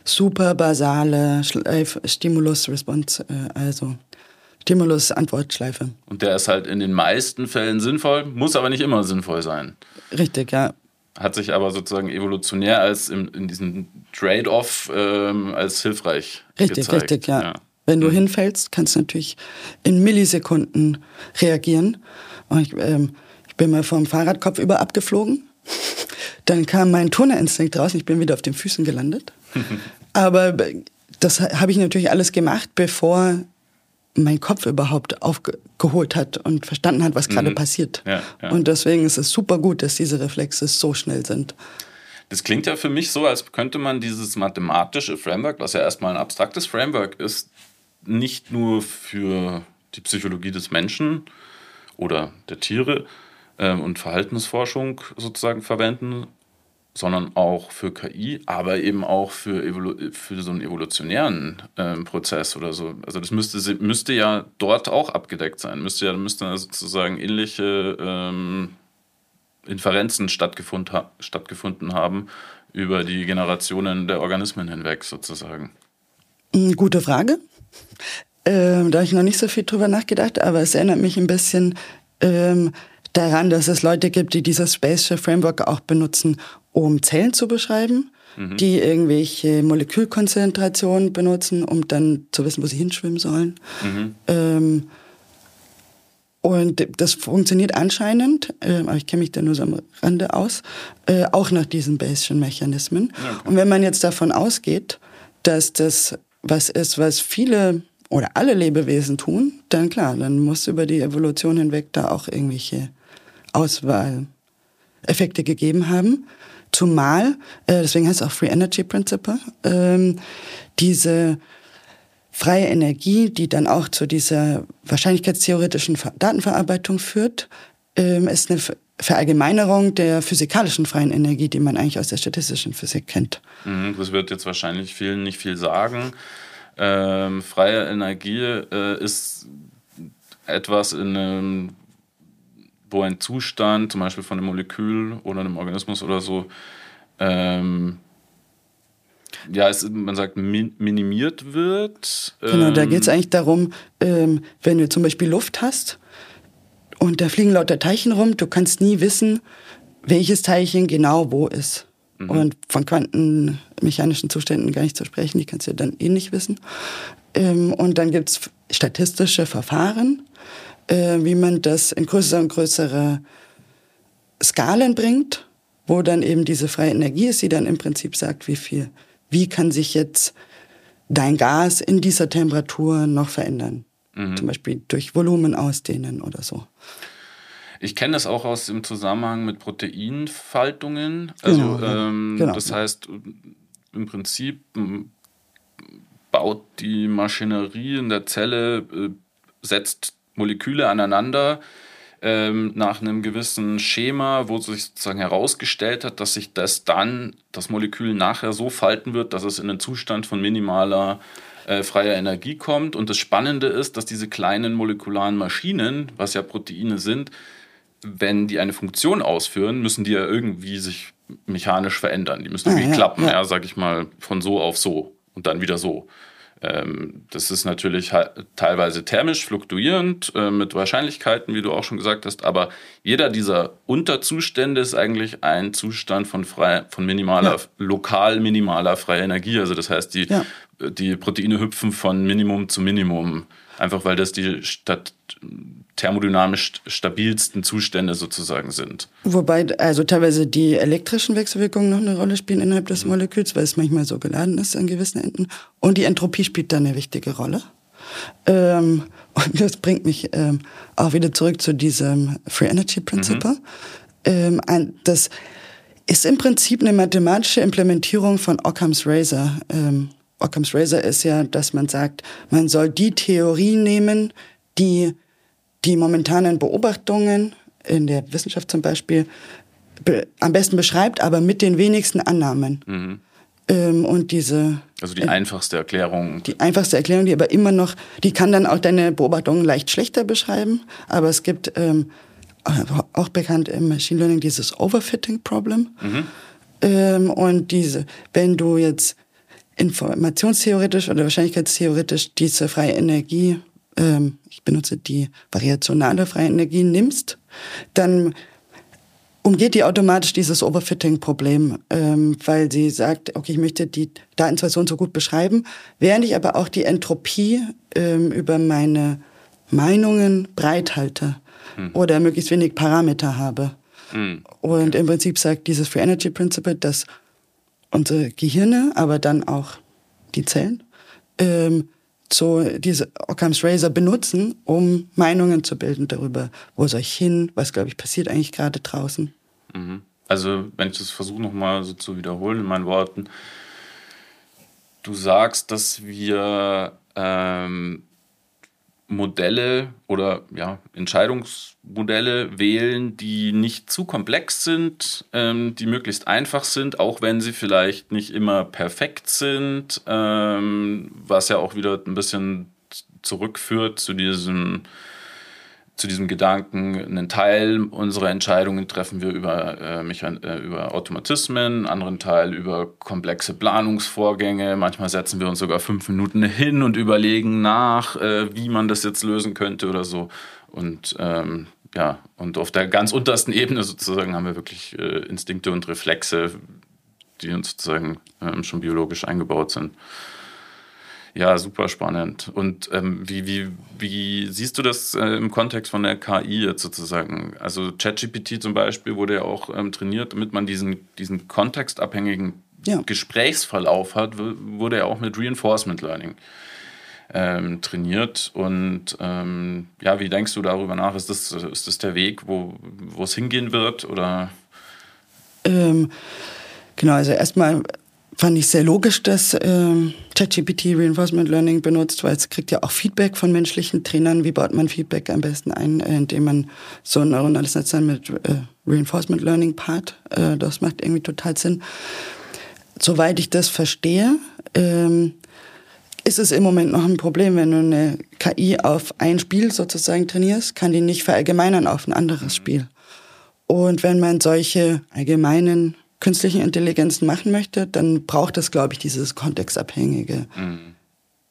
super basale Stimulus-Response, äh, also Stimulus-Antwortschleife. Und der ist halt in den meisten Fällen sinnvoll, muss aber nicht immer sinnvoll sein. Richtig, ja. Hat sich aber sozusagen evolutionär als in, in diesem Trade-off ähm, als hilfreich Richtig, gezeigt. richtig, ja. Wenn du hinfällst, kannst du natürlich in Millisekunden reagieren. Und ich, ähm, ich bin mal vom Fahrradkopf über abgeflogen. Dann kam mein Turnerinstinkt raus und ich bin wieder auf den Füßen gelandet. Aber das habe ich natürlich alles gemacht, bevor mein Kopf überhaupt aufgeholt hat und verstanden hat, was gerade Mhm. passiert. Ja, ja. Und deswegen ist es super gut, dass diese Reflexe so schnell sind. Das klingt ja für mich so, als könnte man dieses mathematische Framework, was ja erstmal ein abstraktes Framework ist, nicht nur für die Psychologie des Menschen oder der Tiere ähm, und Verhaltensforschung sozusagen verwenden, sondern auch für KI, aber eben auch für, Evolu für so einen evolutionären ähm, Prozess oder so. Also das müsste, müsste ja dort auch abgedeckt sein. Müsste ja müsste sozusagen ähnliche ähm, Inferenzen stattgefund ha stattgefunden haben über die Generationen der Organismen hinweg sozusagen. Mm, Gute Frage. Ähm, da habe ich noch nicht so viel drüber nachgedacht, aber es erinnert mich ein bisschen ähm, daran, dass es Leute gibt, die dieses Spatial Framework auch benutzen, um Zellen zu beschreiben, die irgendwelche Molekülkonzentrationen benutzen, um dann zu wissen, wo sie hinschwimmen sollen. Ähm, und das funktioniert anscheinend, ähm, aber ich kenne mich da nur so am Rande aus, äh, auch nach diesen Bayesian Mechanismen. Und wenn man jetzt davon ausgeht, dass das was ist, was viele oder alle Lebewesen tun, dann klar, dann muss über die Evolution hinweg da auch irgendwelche Auswahleffekte gegeben haben. Zumal, äh, deswegen heißt es auch Free Energy Principle, ähm, diese freie Energie, die dann auch zu dieser wahrscheinlichkeitstheoretischen Ver- Datenverarbeitung führt, ähm, ist eine Ver- Verallgemeinerung der physikalischen freien Energie, die man eigentlich aus der statistischen Physik kennt. Mhm, das wird jetzt wahrscheinlich vielen nicht viel sagen. Ähm, freie Energie äh, ist etwas in einem, wo ein Zustand, zum Beispiel von einem Molekül oder einem Organismus oder so, ähm, ja, es, man sagt, min minimiert wird. Genau, da Ähm, geht es eigentlich darum, ähm, wenn du zum Beispiel Luft hast und da fliegen lauter Teilchen rum, du kannst nie wissen, welches Teilchen genau wo ist. Und von quantenmechanischen Zuständen gar nicht zu sprechen, die kannst du dann eh nicht wissen. Ähm, und dann gibt es statistische Verfahren, äh, wie man das in größere und größere Skalen bringt, wo dann eben diese freie Energie ist, die dann im Prinzip sagt, wie viel, wie kann sich jetzt dein Gas in dieser Temperatur noch verändern. Zum Beispiel durch Volumen ausdehnen oder so. Ich kenne das auch aus dem Zusammenhang mit Proteinfaltungen. Also Genau, ähm, Genau. das heißt, im Prinzip baut die Maschinerie in der Zelle, äh, setzt Moleküle aneinander ähm, nach einem gewissen Schema, wo sich sozusagen herausgestellt hat, dass sich das dann, das Molekül nachher so falten wird, dass es in einen Zustand von minimaler äh, freier Energie kommt. Und das Spannende ist, dass diese kleinen molekularen Maschinen, was ja Proteine sind, wenn die eine Funktion ausführen, müssen die ja irgendwie sich mechanisch verändern. Die müssen Ah, irgendwie ja, klappen, ja, ja. sag ich mal, von so auf so und dann wieder so. Ähm, das ist natürlich teilweise thermisch fluktuierend äh, mit Wahrscheinlichkeiten, wie du auch schon gesagt hast, aber jeder dieser Unterzustände ist eigentlich ein Zustand von frei, von minimaler, Ja. lokal minimaler freier Energie. Also das heißt, die, Ja. die Proteine hüpfen von Minimum zu Minimum, einfach weil das die Stadt thermodynamisch stabilsten Zustände sozusagen sind. Wobei also teilweise die elektrischen Wechselwirkungen noch eine Rolle spielen innerhalb des Mhm. Moleküls, weil es manchmal so geladen ist an gewissen Enden. Und die Entropie spielt da eine wichtige Rolle. Ähm, und das bringt mich ähm, auch wieder zurück zu diesem Free Energy Principle. Ähm, ein, das ist im Prinzip eine mathematische Implementierung von Occam's Razor. Ähm, Occam's Razor ist ja, dass man sagt, man soll die Theorie nehmen, die die momentanen Beobachtungen in der Wissenschaft zum Beispiel be am besten beschreibt, aber mit den wenigsten Annahmen. Ähm, und diese Also die einfachste Erklärung. die einfachste Erklärung, die aber immer noch, die kann dann auch deine Beobachtungen leicht schlechter beschreiben, aber es gibt ähm, auch bekannt im Machine Learning, dieses Overfitting-Problem. Mhm. Ähm, und diese, wenn du jetzt informationstheoretisch oder wahrscheinlichkeitstheoretisch diese freie Energie, ähm, ich benutze die variationale freie Energie, nimmst, dann umgeht die automatisch dieses Overfitting-Problem, ähm, weil sie sagt, okay, ich möchte die Datensituation so gut beschreiben, während ich aber auch die Entropie ähm, über meine Meinungen breit halte hm. oder möglichst wenig Parameter habe. Hm. Und im Prinzip sagt dieses Free Energy Principle, dass unsere Gehirne, aber dann auch die Zellen, ähm, so diese Occam's Razor benutzen, um Meinungen zu bilden darüber, wo soll ich hin, was glaube ich passiert eigentlich gerade draußen. Mhm. Also wenn ich das versuche nochmal so zu wiederholen in meinen Worten, du sagst, dass wir ähm, Modelle oder ja, Entscheidungsmodelle wählen, die nicht zu komplex sind, ähm, die möglichst einfach sind, auch wenn sie vielleicht nicht immer perfekt sind, ähm, was ja auch wieder ein bisschen zurückführt zu diesem zu diesem Gedanken, einen Teil unserer Entscheidungen treffen wir über, äh, äh, über Automatismen, einen anderen Teil über komplexe Planungsvorgänge. Manchmal setzen wir uns sogar fünf Minuten hin und überlegen nach, äh, wie man das jetzt lösen könnte oder so. Und ähm, ja, und auf der ganz untersten Ebene sozusagen haben wir wirklich äh, Instinkte und Reflexe, die uns sozusagen ähm, schon biologisch eingebaut sind. Ja, super spannend. Und ähm, wie, wie, wie siehst du das äh, im Kontext von der KI jetzt sozusagen? Also ChatGPT zum Beispiel wurde ja auch ähm, trainiert, damit man diesen, diesen kontextabhängigen ja. Gesprächsverlauf hat, wurde ja auch mit Reinforcement Learning ähm, trainiert. Und ähm, ja, wie denkst du darüber nach? Ist das, ist das der Weg, wo, es hingehen wird? Oder? Ähm, genau, also erstmal fand ich sehr logisch, dass ähm, ChatGPT Reinforcement Learning benutzt, weil es kriegt ja auch Feedback von menschlichen Trainern. Wie baut man Feedback am besten ein, äh, indem man so ein neuronales Netz mit äh, Reinforcement Learning Part, äh, das macht irgendwie total Sinn. Soweit ich das verstehe, ähm, ist es im Moment noch ein Problem, wenn du eine KI auf ein Spiel sozusagen trainierst, kann die nicht verallgemeinern auf ein anderes Spiel. Und wenn man solche allgemeinen künstlichen Intelligenzen machen möchte, dann braucht es, glaube ich, dieses kontextabhängige, mhm.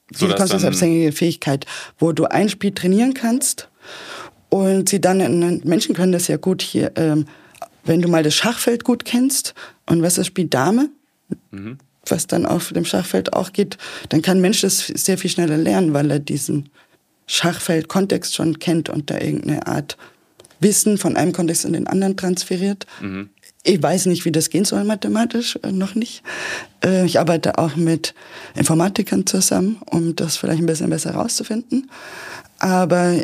diese kontextabhängige Fähigkeit, wo du ein Spiel trainieren kannst und sie dann, Menschen können das ja gut hier, ähm, wenn du mal das Schachfeld gut kennst und was das Spiel Dame, mhm. was dann auf dem Schachfeld auch geht, dann kann ein Mensch das sehr viel schneller lernen, weil er diesen Schachfeld-Kontext schon kennt und da irgendeine Art Wissen von einem Kontext in den anderen transferiert. Mhm. Ich weiß nicht, wie das gehen soll mathematisch, äh, noch nicht. Äh, ich arbeite auch mit Informatikern zusammen, um das vielleicht ein bisschen besser herauszufinden. Aber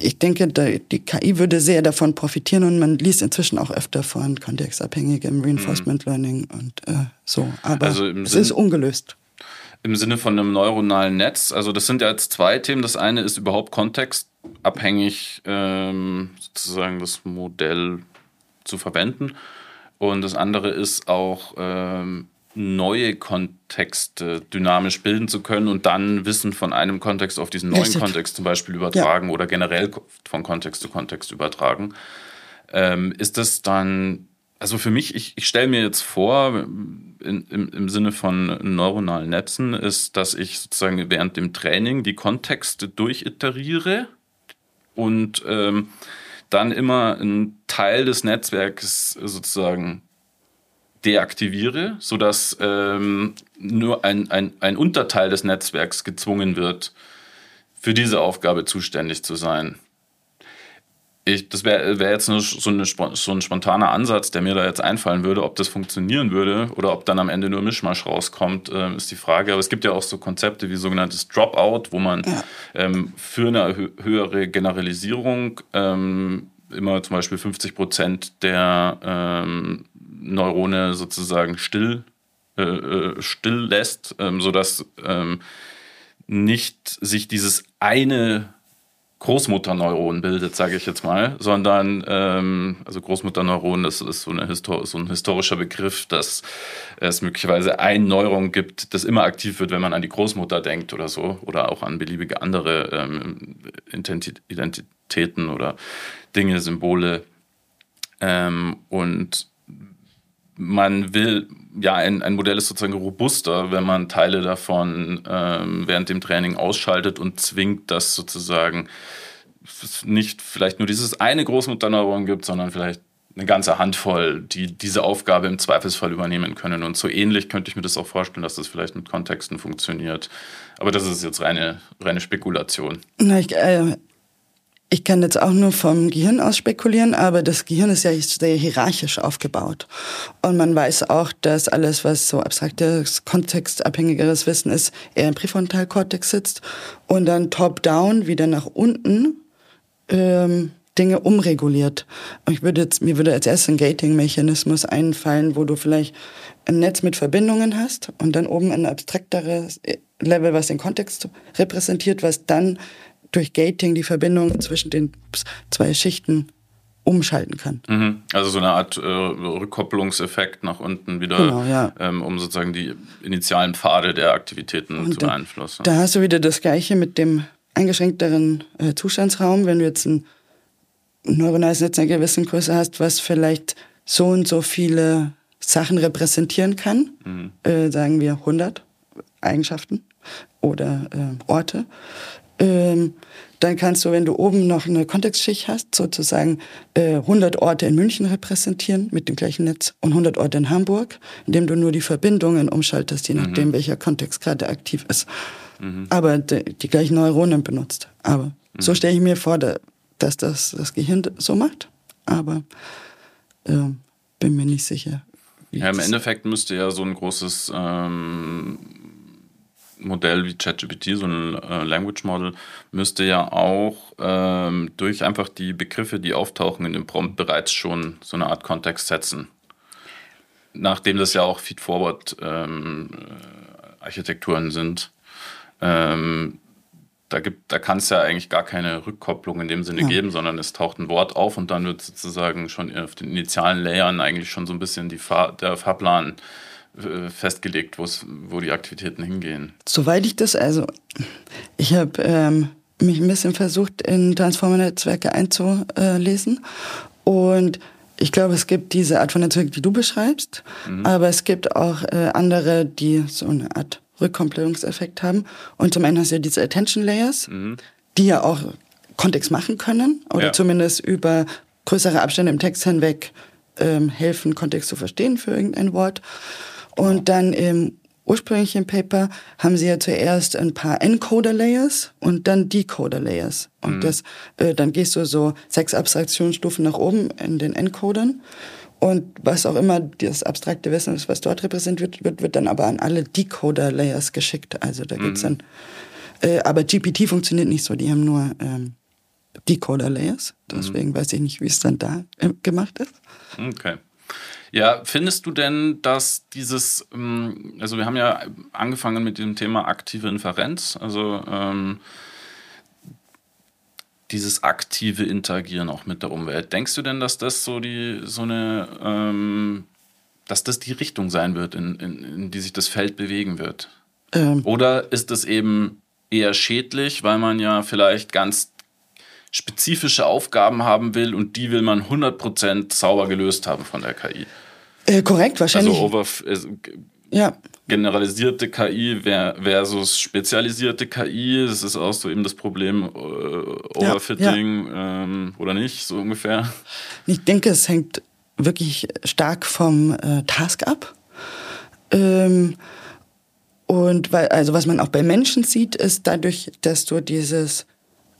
ich denke, die KI würde sehr davon profitieren und man liest inzwischen auch öfter von kontextabhängigem Reinforcement mhm. Learning und äh, so. Aber also es Sinn, ist ungelöst. Im Sinne von einem neuronalen Netz, also das sind ja jetzt zwei Themen. Das eine ist überhaupt kontextabhängig ähm, sozusagen das Modell zu verwenden. Und das andere ist auch ähm, neue Kontexte dynamisch bilden zu können und dann Wissen von einem Kontext auf diesen neuen Richtig. Kontext zum Beispiel übertragen ja. oder generell von Kontext zu Kontext übertragen. Ähm, ist das dann, also für mich, ich, ich stelle mir jetzt vor, in, im, im Sinne von neuronalen Netzen, ist, dass ich sozusagen während dem Training die Kontexte durchiteriere und ähm, dann immer einen Teil des Netzwerks sozusagen deaktiviere, sodass ähm, nur ein, ein, ein Unterteil des Netzwerks gezwungen wird, für diese Aufgabe zuständig zu sein. Ich, das wäre wär jetzt eine, so, eine, so ein spontaner Ansatz, der mir da jetzt einfallen würde. Ob das funktionieren würde oder ob dann am Ende nur Mischmasch rauskommt, äh, ist die Frage. Aber es gibt ja auch so Konzepte wie sogenanntes Dropout, wo man ja. ähm, für eine höhere Generalisierung ähm, immer zum Beispiel 50 Prozent der ähm, Neurone sozusagen still, äh, äh, still lässt, ähm, sodass ähm, nicht sich dieses eine Großmutterneuron bildet, sage ich jetzt mal, sondern ähm, also Großmutterneuron, das ist so, Histor so ein historischer Begriff, dass es möglicherweise ein Neuron gibt, das immer aktiv wird, wenn man an die Großmutter denkt oder so, oder auch an beliebige andere ähm, Identitäten oder Dinge, Symbole. Ähm, und man will, ja, ein, ein Modell ist sozusagen robuster, wenn man Teile davon ähm, während dem Training ausschaltet und zwingt, dass sozusagen nicht vielleicht nur dieses eine Großmutterneuron gibt, sondern vielleicht eine ganze Handvoll, die diese Aufgabe im Zweifelsfall übernehmen können. Und so ähnlich könnte ich mir das auch vorstellen, dass das vielleicht mit Kontexten funktioniert. Aber das ist jetzt reine, reine Spekulation. Na, ich, äh, ich kann jetzt auch nur vom Gehirn aus spekulieren, aber das Gehirn ist ja sehr hierarchisch aufgebaut. Und man weiß auch, dass alles, was so abstraktes, kontextabhängigeres Wissen ist, eher im Präfrontalkortex sitzt und dann top-down wieder nach unten ähm, Dinge umreguliert. Ich würde jetzt, mir würde als erstes ein Gating-Mechanismus einfallen, wo du vielleicht ein Netz mit Verbindungen hast und dann oben ein abstrakteres Level, was den Kontext repräsentiert, was dann durch Gating die Verbindung zwischen den zwei Schichten umschalten kann. Mhm. Also so eine Art äh, Rückkopplungseffekt nach unten wieder, genau, ja. ähm, um sozusagen die initialen Pfade der Aktivitäten Und zu da, beeinflussen. Da hast du wieder das Gleiche mit dem eingeschränkteren äh, Zustandsraum. Wenn du jetzt ein neuronales Netz einer gewissen Größe hast, was vielleicht so und so viele Sachen repräsentieren kann, mhm. äh, sagen wir 100 Eigenschaften oder äh, Orte, ähm, dann kannst du, wenn du oben noch eine Kontextschicht hast, sozusagen äh, 100 Orte in München repräsentieren mit dem gleichen Netz und 100 Orte in Hamburg, indem du nur die Verbindungen umschaltest, je nachdem, mhm. welcher Kontext gerade aktiv ist. Mhm. Aber die, die, gleichen Neuronen benutzt. Aber mhm. so stelle ich mir vor, dass das das Gehirn so macht. Aber äh, bin mir nicht sicher. Ja, im Endeffekt müsste ja so ein großes ähm, Modell wie ChatGPT, so ein äh, Language Model, müsste ja auch ähm, durch einfach die Begriffe, die auftauchen in dem Prompt, bereits schon so eine Art Kontext setzen. Nachdem das ja auch Feed-Forward-Architekturen ähm, äh, sind. Ähm, da, da kann es ja eigentlich gar keine Rückkopplung in dem Sinne ja. geben, sondern es taucht ein Wort auf und dann wird sozusagen schon auf den initialen Layern eigentlich schon so ein bisschen die Fahr der Fahrplan festgelegt, wo die Aktivitäten hingehen. Soweit ich das, also ich habe ähm, mich ein bisschen versucht, in Transformer-Netzwerke einzulesen und ich glaube, es gibt diese Art von Netzwerk, die du beschreibst, mhm. aber es gibt auch äh, andere, die so eine Art Rückkoppelungseffekt haben. Und zum einen hast du ja diese Attention Layers, mhm. die ja auch Kontext machen können oder ja. zumindest über größere Abstände im Text hinweg ähm, helfen, Kontext zu verstehen für irgendein Wort. Und dann im ursprünglichen Paper haben sie ja zuerst ein paar Encoder-Layers und dann Decoder-Layers. Und mhm. das, äh, dann gehst du so sechs Abstraktionsstufen nach oben in den Encodern. Und was auch immer das abstrakte Wissen ist, was dort repräsentiert wird, wird dann aber an alle Decoder-Layers geschickt. Also da gibt's mhm. dann. Äh, aber GPT funktioniert nicht so. Die haben nur ähm, Decoder-Layers. Deswegen mhm. weiß ich nicht, wie es dann da äh, gemacht ist. Okay. Ja, findest du denn, dass dieses, ähm, also wir haben ja angefangen mit dem Thema aktive Inferenz, also ähm, dieses aktive Interagieren auch mit der Umwelt. Denkst du denn, dass das so die so eine, ähm, dass das die Richtung sein wird, in, in, in die sich das Feld bewegen wird? Ähm. Oder ist es eben eher schädlich, weil man ja vielleicht ganz spezifische Aufgaben haben will und die will man 100% sauber gelöst haben von der KI. Äh, korrekt, wahrscheinlich. Also over, ja. generalisierte KI versus spezialisierte KI. Das ist auch so eben das Problem äh, Overfitting ja, ja. Ähm, oder nicht, so ungefähr. Ich denke, es hängt wirklich stark vom äh, Task ab. Ähm, und weil, also was man auch bei Menschen sieht, ist dadurch, dass du dieses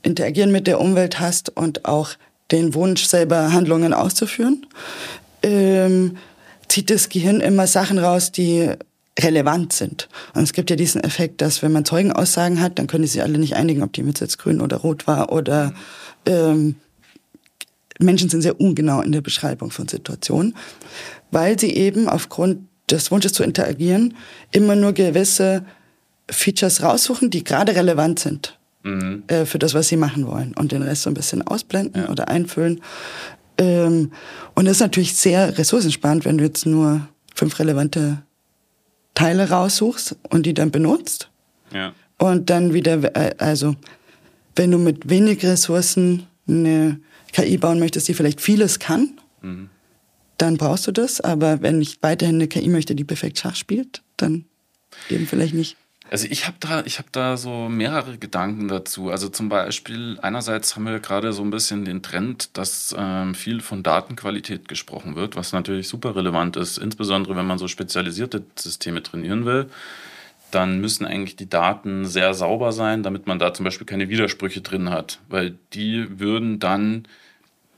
Interagieren mit der Umwelt hast und auch den Wunsch, selber Handlungen auszuführen, ähm, zieht das Gehirn immer Sachen raus, die relevant sind. Und es gibt ja diesen Effekt, dass wenn man Zeugenaussagen hat, dann können sie alle nicht einigen, ob die Mütze jetzt grün oder rot war oder ähm, Menschen sind sehr ungenau in der Beschreibung von Situationen, weil sie eben aufgrund des Wunsches zu interagieren immer nur gewisse Features raussuchen, die gerade relevant sind mhm. äh, für das, was sie machen wollen und den Rest so ein bisschen ausblenden ja. oder einfüllen. Ähm, und das ist natürlich sehr ressourcensparend, wenn du jetzt nur fünf relevante Teile raussuchst und die dann benutzt. Ja. Und dann wieder, äh, also wenn du mit wenig Ressourcen eine KI bauen möchtest, die vielleicht vieles kann, mhm. dann brauchst du das. Aber wenn ich weiterhin eine KI möchte, die perfekt Schach spielt, dann eben vielleicht nicht. Also ich habe da, ich habe da so mehrere Gedanken dazu. Also zum Beispiel einerseits haben wir gerade so ein bisschen den Trend, dass ähm, viel von Datenqualität gesprochen wird, was natürlich super relevant ist, insbesondere wenn man so spezialisierte Systeme trainieren will. Dann müssen eigentlich die Daten sehr sauber sein, damit man da zum Beispiel keine Widersprüche drin hat, weil die würden dann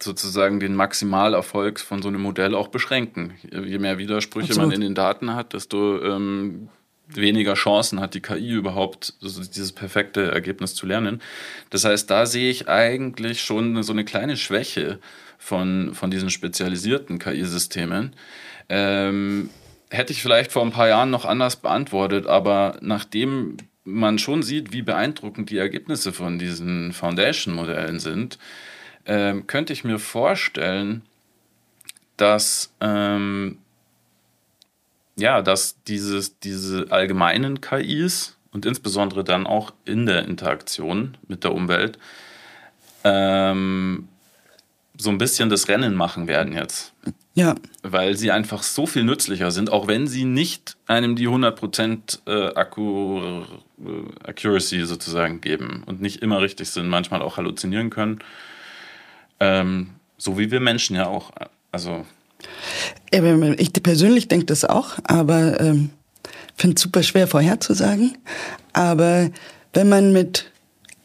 sozusagen den Maximalerfolg von so einem Modell auch beschränken. Je mehr Widersprüche Absolut. man in den Daten hat, desto ähm, weniger Chancen hat die KI überhaupt, dieses perfekte Ergebnis zu lernen. Das heißt, da sehe ich eigentlich schon so eine kleine Schwäche von, von diesen spezialisierten KI-Systemen. Ähm, hätte ich vielleicht vor ein paar Jahren noch anders beantwortet, aber nachdem man schon sieht, wie beeindruckend die Ergebnisse von diesen Foundation-Modellen sind, ähm, könnte ich mir vorstellen, dass ähm, ja, dass dieses, diese allgemeinen KIs und insbesondere dann auch in der Interaktion mit der Umwelt ähm, so ein bisschen das Rennen machen werden jetzt. Ja. Weil sie einfach so viel nützlicher sind, auch wenn sie nicht einem die 100% äh, Akku, äh, Accuracy sozusagen geben und nicht immer richtig sind, manchmal auch halluzinieren können. Ähm, so wie wir Menschen ja auch. Also ich persönlich denke das auch, aber ähm, finde es super schwer vorherzusagen. Aber wenn man mit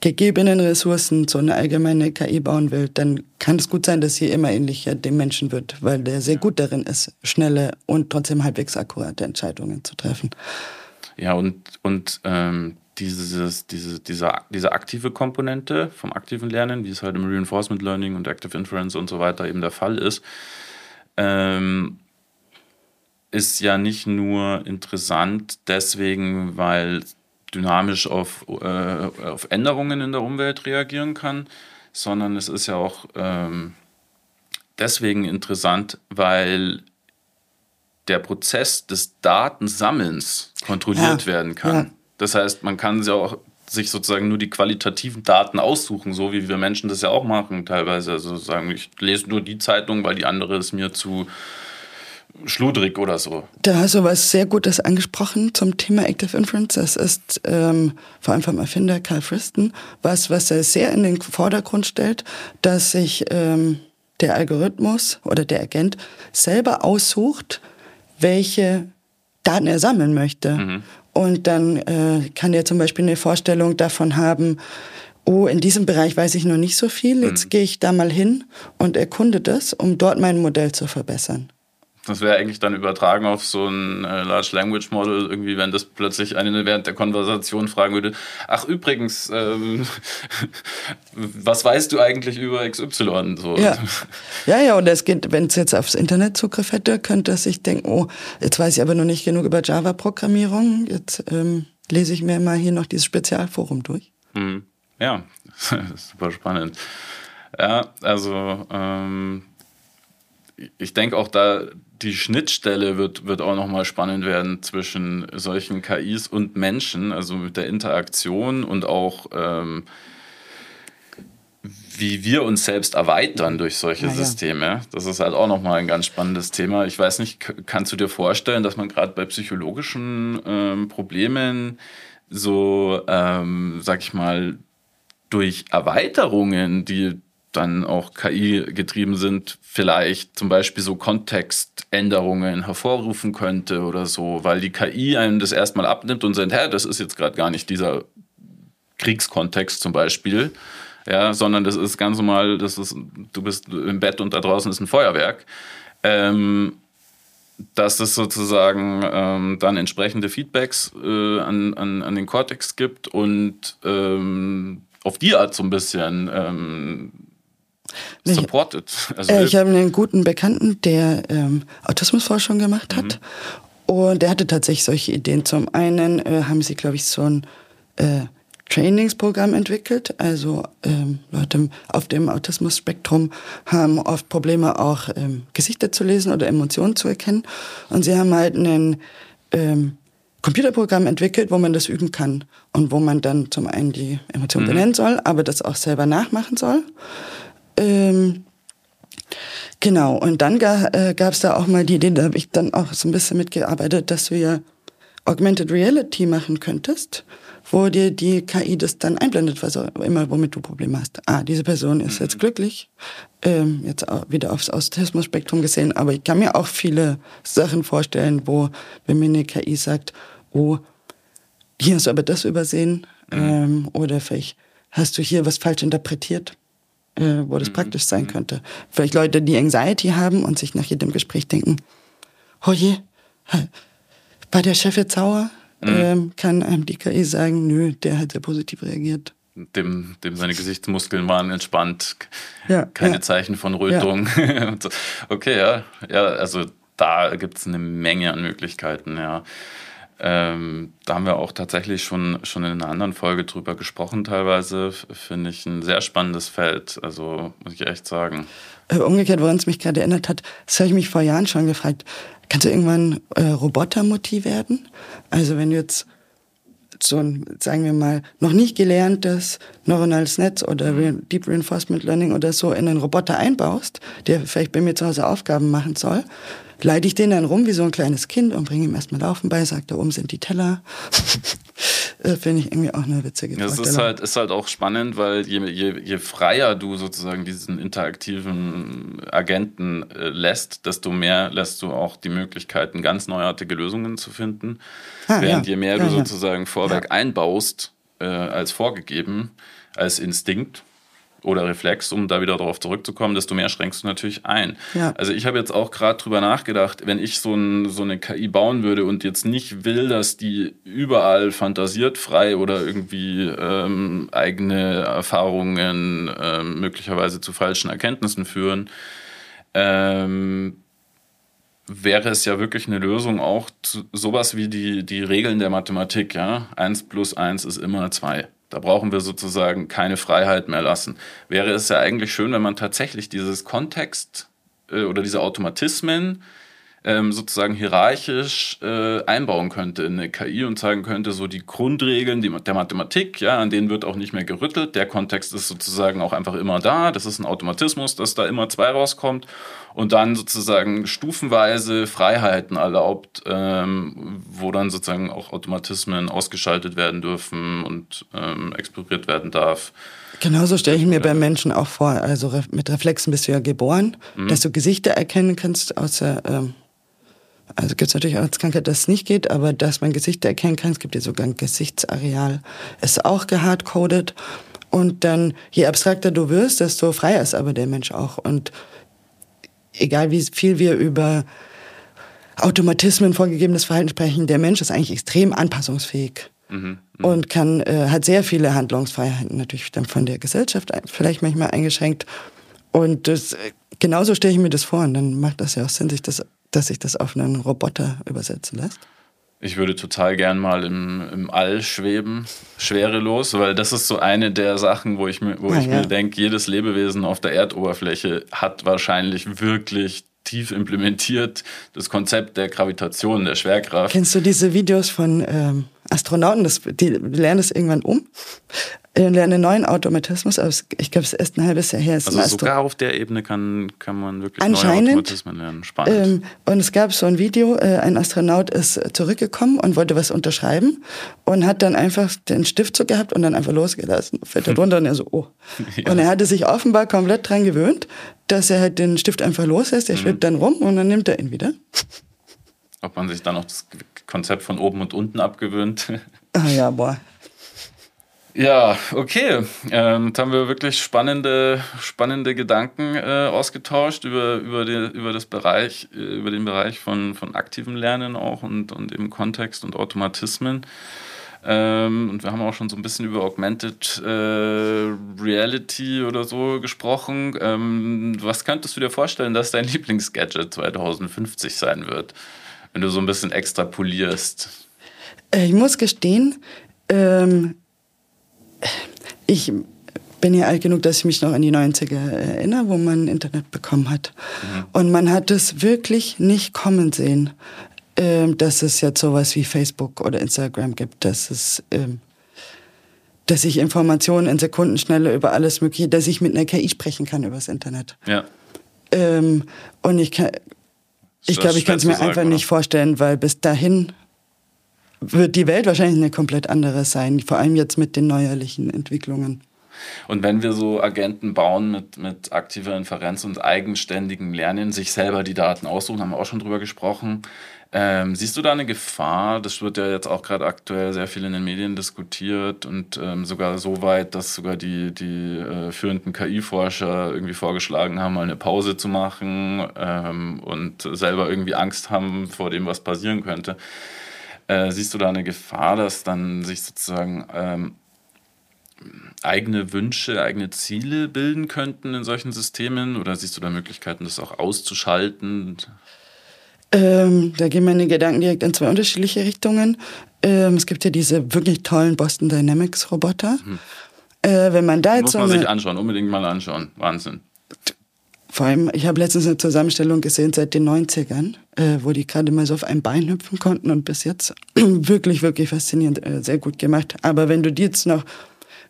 gegebenen Ressourcen so eine allgemeine KI bauen will, dann kann es gut sein, dass sie immer ähnlicher dem Menschen wird, weil der sehr gut darin ist, schnelle und trotzdem halbwegs akkurate Entscheidungen zu treffen. Ja, und, und ähm, dieses, diese, diese, diese aktive Komponente vom aktiven Lernen, wie es halt im Reinforcement Learning und Active Inference und so weiter eben der Fall ist, ähm, ist ja nicht nur interessant deswegen, weil dynamisch auf, äh, auf Änderungen in der Umwelt reagieren kann, sondern es ist ja auch ähm, deswegen interessant, weil der Prozess des Datensammelns kontrolliert ja, werden kann. Ja. Das heißt, man kann ja auch sich sozusagen nur die qualitativen Daten aussuchen, so wie wir Menschen das ja auch machen teilweise. Also sagen, ich lese nur die Zeitung, weil die andere ist mir zu schludrig oder so. Da hast du was sehr Gutes angesprochen zum Thema Active Inference. Das ist ähm, vor allem vom Erfinder Carl Friston was, was er sehr in den Vordergrund stellt, dass sich ähm, der Algorithmus oder der Agent selber aussucht, welche Daten er sammeln möchte. Mhm. Und dann äh, kann der zum Beispiel eine Vorstellung davon haben, oh, in diesem Bereich weiß ich noch nicht so viel, jetzt mhm. gehe ich da mal hin und erkunde das, um dort mein Modell zu verbessern. Das wäre eigentlich dann übertragen auf so ein äh, Large Language Model, irgendwie, wenn das plötzlich eine während der Konversation fragen würde, ach übrigens, ähm, was weißt du eigentlich über XY? So. Ja. ja, ja, und es geht, wenn es jetzt aufs Internet Zugriff hätte, könnte es sich denken, oh, jetzt weiß ich aber noch nicht genug über Java-Programmierung, jetzt ähm, lese ich mir mal hier noch dieses Spezialforum durch. Mhm. Ja, super spannend. Ja, also ähm, ich denke auch da, die Schnittstelle wird, wird auch nochmal spannend werden zwischen solchen KIs und Menschen, also mit der Interaktion und auch ähm, wie wir uns selbst erweitern durch solche ja, Systeme. Das ist halt auch nochmal ein ganz spannendes Thema. Ich weiß nicht, kannst du dir vorstellen, dass man gerade bei psychologischen ähm, Problemen so, ähm, sag ich mal, durch Erweiterungen, die dann auch KI getrieben sind, vielleicht zum Beispiel so Kontextänderungen hervorrufen könnte oder so, weil die KI einem das erstmal abnimmt und sagt, hä, das ist jetzt gerade gar nicht dieser Kriegskontext zum Beispiel, ja, sondern das ist ganz normal, das ist, du bist im Bett und da draußen ist ein Feuerwerk. Ähm, dass es sozusagen ähm, dann entsprechende Feedbacks äh, an, an, an den Cortex gibt und ähm, auf die Art so ein bisschen ähm, supported. Also äh, ich habe einen guten Bekannten, der ähm, Autismusforschung gemacht hat. Mhm. Und der hatte tatsächlich solche Ideen. Zum einen äh, haben sie, glaube ich, so ein äh, Trainingsprogramm entwickelt. Also ähm, Leute auf dem Autismus-Spektrum haben oft Probleme, auch ähm, Gesichter zu lesen oder Emotionen zu erkennen. Und sie haben halt ein ähm, Computerprogramm entwickelt, wo man das üben kann und wo man dann zum einen die Emotionen mhm. benennen soll, aber das auch selber nachmachen soll. Ähm, genau, und dann ga, äh, gab es da auch mal die Idee, da habe ich dann auch so ein bisschen mitgearbeitet, dass wir Augmented Reality machen könntest wo dir die KI das dann einblendet, was auch immer, womit du Probleme hast. Ah, diese Person ist jetzt mhm. glücklich, ähm, jetzt wieder aufs Autismus-Spektrum gesehen, aber ich kann mir auch viele Sachen vorstellen, wo, wenn mir eine KI sagt, oh, hier hast du aber das übersehen, mhm. ähm, oder vielleicht hast du hier was falsch interpretiert, äh, wo das mhm. praktisch sein mhm. könnte. Vielleicht Leute, die Anxiety haben und sich nach jedem Gespräch denken, oh je, war der Chef jetzt sauer? mhm. ähm, kann einem die KI sagen, nö, der hat sehr positiv reagiert. Dem, dem seine Gesichtsmuskeln waren entspannt, ja, keine ja. Zeichen von Rötung. Ja. okay, ja. ja, also da gibt es eine Menge an Möglichkeiten, ja. Ähm, da haben wir auch tatsächlich schon, schon in einer anderen Folge drüber gesprochen, teilweise. Finde ich ein sehr spannendes Feld, also muss ich echt sagen. Äh, umgekehrt, woran es mich gerade erinnert hat, das habe ich mich vor Jahren schon gefragt. Kannst du irgendwann äh, Robotermotiv werden? Also wenn du jetzt so ein, sagen wir mal, noch nicht gelerntes neuronales Netz oder Deep Reinforcement Learning oder so in einen Roboter einbaust, der vielleicht bei mir zu Hause Aufgaben machen soll, leite ich den dann rum wie so ein kleines Kind und bringe ihm erstmal Laufen bei, sage, da oben sind die Teller. Finde ich irgendwie auch eine witzige Das ist halt, ist halt auch spannend, weil je, je, je freier du sozusagen diesen interaktiven Agenten äh, lässt, desto mehr lässt du auch die Möglichkeiten, ganz neuartige Lösungen zu finden. Ah, Während ja. je mehr ja, du sozusagen vorweg einbaust, äh, als vorgegeben, als Instinkt, oder Reflex, um da wieder darauf zurückzukommen, desto mehr schränkst du natürlich ein. Ja. Also ich habe jetzt auch gerade drüber nachgedacht, wenn ich so, ein, so, eine KI bauen würde und jetzt nicht will, dass die überall fantasiert frei oder irgendwie ähm, eigene Erfahrungen ähm, möglicherweise zu falschen Erkenntnissen führen, ähm, wäre es ja wirklich eine Lösung auch zu, sowas wie die, die Regeln der Mathematik. Ja? 1 plus 1 ist immer 2. Da brauchen wir sozusagen keine Freiheit mehr lassen. Wäre es ja eigentlich schön, wenn man tatsächlich dieses Kontext äh, oder diese Automatismen ähm, sozusagen hierarchisch äh, einbauen könnte in eine KI und sagen könnte, so die Grundregeln die, der Mathematik, ja, an denen wird auch nicht mehr gerüttelt. Der Kontext ist sozusagen auch einfach immer da. Das ist ein Automatismus, dass da immer zwei rauskommt und dann sozusagen stufenweise Freiheiten erlaubt, ähm, wo dann sozusagen auch Automatismen ausgeschaltet werden dürfen und ähm, exploriert werden darf. Genauso stelle ich mir bei Menschen auch vor. Also mit Reflexen bist du ja geboren, mhm. dass du Gesichter erkennen kannst, außer ähm, also gibt es natürlich auch als Krankheit, dass es nicht geht, aber dass man Gesichter erkennen kann, es gibt ja sogar ein Gesichtsareal, ist auch gehardcoded. Und dann, je abstrakter du wirst, desto freier ist aber der Mensch auch. Und egal wie viel wir über Automatismen, vorgegebenes Verhalten sprechen, der Mensch ist eigentlich extrem anpassungsfähig. Mhm, mh. Und kann, äh, hat sehr viele Handlungsfreiheiten, natürlich dann von der Gesellschaft vielleicht manchmal eingeschränkt. Und das, genauso stelle ich mir das vor. Und dann macht das ja auch Sinn, sich das, dass sich das auf einen Roboter übersetzen lässt. Ich würde total gern mal im, im All schweben, schwerelos, weil das ist so eine der Sachen, wo ich mir, wo ich ja. mir denke, jedes Lebewesen auf der Erdoberfläche hat wahrscheinlich wirklich tief implementiert das Konzept der Gravitation, der Schwerkraft. Kennst du diese Videos von ähm, Astronauten? Das, die lernen das irgendwann um einen neuen Automatismus, aber ich glaube, es ist erst ein halbes Jahr her. Also sogar auf der Ebene kann, kann man wirklich neue Automatismen lernen. Spannend. Ähm, und es gab so ein Video, äh, ein Astronaut ist zurückgekommen und wollte was unterschreiben und hat dann einfach den Stift so gehabt und dann einfach losgelassen. Fällt da drunter und er so, oh. ja. Und er hatte sich offenbar komplett dran gewöhnt, dass er halt den Stift einfach loslässt, der mhm. schwebt dann rum und dann nimmt er ihn wieder. Ob man sich dann auch das Konzept von oben und unten abgewöhnt. Ah ja, boah. Ja, okay. Ähm, jetzt haben wir wirklich spannende, spannende Gedanken äh, ausgetauscht über, über, die, über, das Bereich, äh, über den Bereich von, von aktivem Lernen auch und, und im Kontext und Automatismen. Ähm, und wir haben auch schon so ein bisschen über Augmented äh, Reality oder so gesprochen. Ähm, was könntest du dir vorstellen, dass dein Lieblingsgadget 2050 sein wird, wenn du so ein bisschen extrapolierst? Äh, ich muss gestehen, ähm, ich bin ja alt genug, dass ich mich noch an die 90er erinnere, wo man Internet bekommen hat. Mhm. Und man hat es wirklich nicht kommen sehen, ähm, dass es jetzt sowas wie Facebook oder Instagram gibt, dass es, ähm, dass ich Informationen in Sekundenschnelle über alles Mögliche, dass ich mit einer KI sprechen kann übers Internet. Ja. Ähm, und ich kann, ich glaube, ich kann es mir sagen, einfach oder? nicht vorstellen, weil bis dahin wird die Welt wahrscheinlich eine komplett andere sein, vor allem jetzt mit den neuerlichen Entwicklungen. Und wenn wir so Agenten bauen mit, mit aktiver Inferenz und eigenständigem Lernen, sich selber die Daten aussuchen, haben wir auch schon drüber gesprochen. Ähm, siehst du da eine Gefahr? Das wird ja jetzt auch gerade aktuell sehr viel in den Medien diskutiert und ähm, sogar so weit, dass sogar die, die äh, führenden KI-Forscher irgendwie vorgeschlagen haben, mal eine Pause zu machen ähm, und selber irgendwie Angst haben vor dem, was passieren könnte. Äh, siehst du da eine Gefahr, dass dann sich sozusagen ähm, eigene Wünsche, eigene Ziele bilden könnten in solchen Systemen? Oder siehst du da Möglichkeiten, das auch auszuschalten? Ähm, da gehen meine Gedanken direkt in zwei unterschiedliche Richtungen. Ähm, es gibt ja diese wirklich tollen Boston Dynamics Roboter. Hm. Äh, wenn man da jetzt Muss man so sich anschauen, unbedingt mal anschauen. Wahnsinn. Vor allem, ich habe letztens eine Zusammenstellung gesehen seit den 90ern, äh, wo die gerade mal so auf ein Bein hüpfen konnten und bis jetzt wirklich, wirklich faszinierend, äh, sehr gut gemacht. Aber wenn du die jetzt noch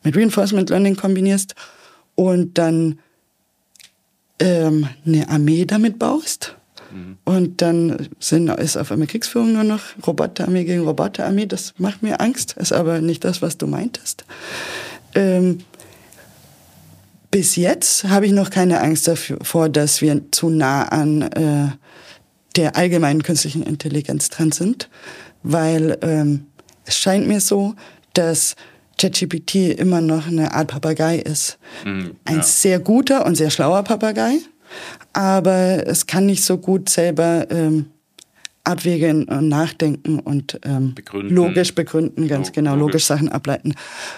mit Reinforcement Learning kombinierst und dann ähm, eine Armee damit baust, mhm. und dann sind, ist auf einmal Kriegsführung nur noch Roboterarmee gegen Roboterarmee, das macht mir Angst, ist aber nicht das, was du meintest. Ähm, bis jetzt habe ich noch keine Angst davor, dass wir zu nah an äh, der allgemeinen künstlichen Intelligenz dran sind, weil ähm, es scheint mir so, dass ChatGPT immer noch eine Art Papagei ist. Mhm, Ein ja. sehr guter und sehr schlauer Papagei, aber es kann nicht so gut selber ähm, abwägen und nachdenken und ähm, begründen. logisch begründen, ganz Log genau, logisch Sachen ableiten.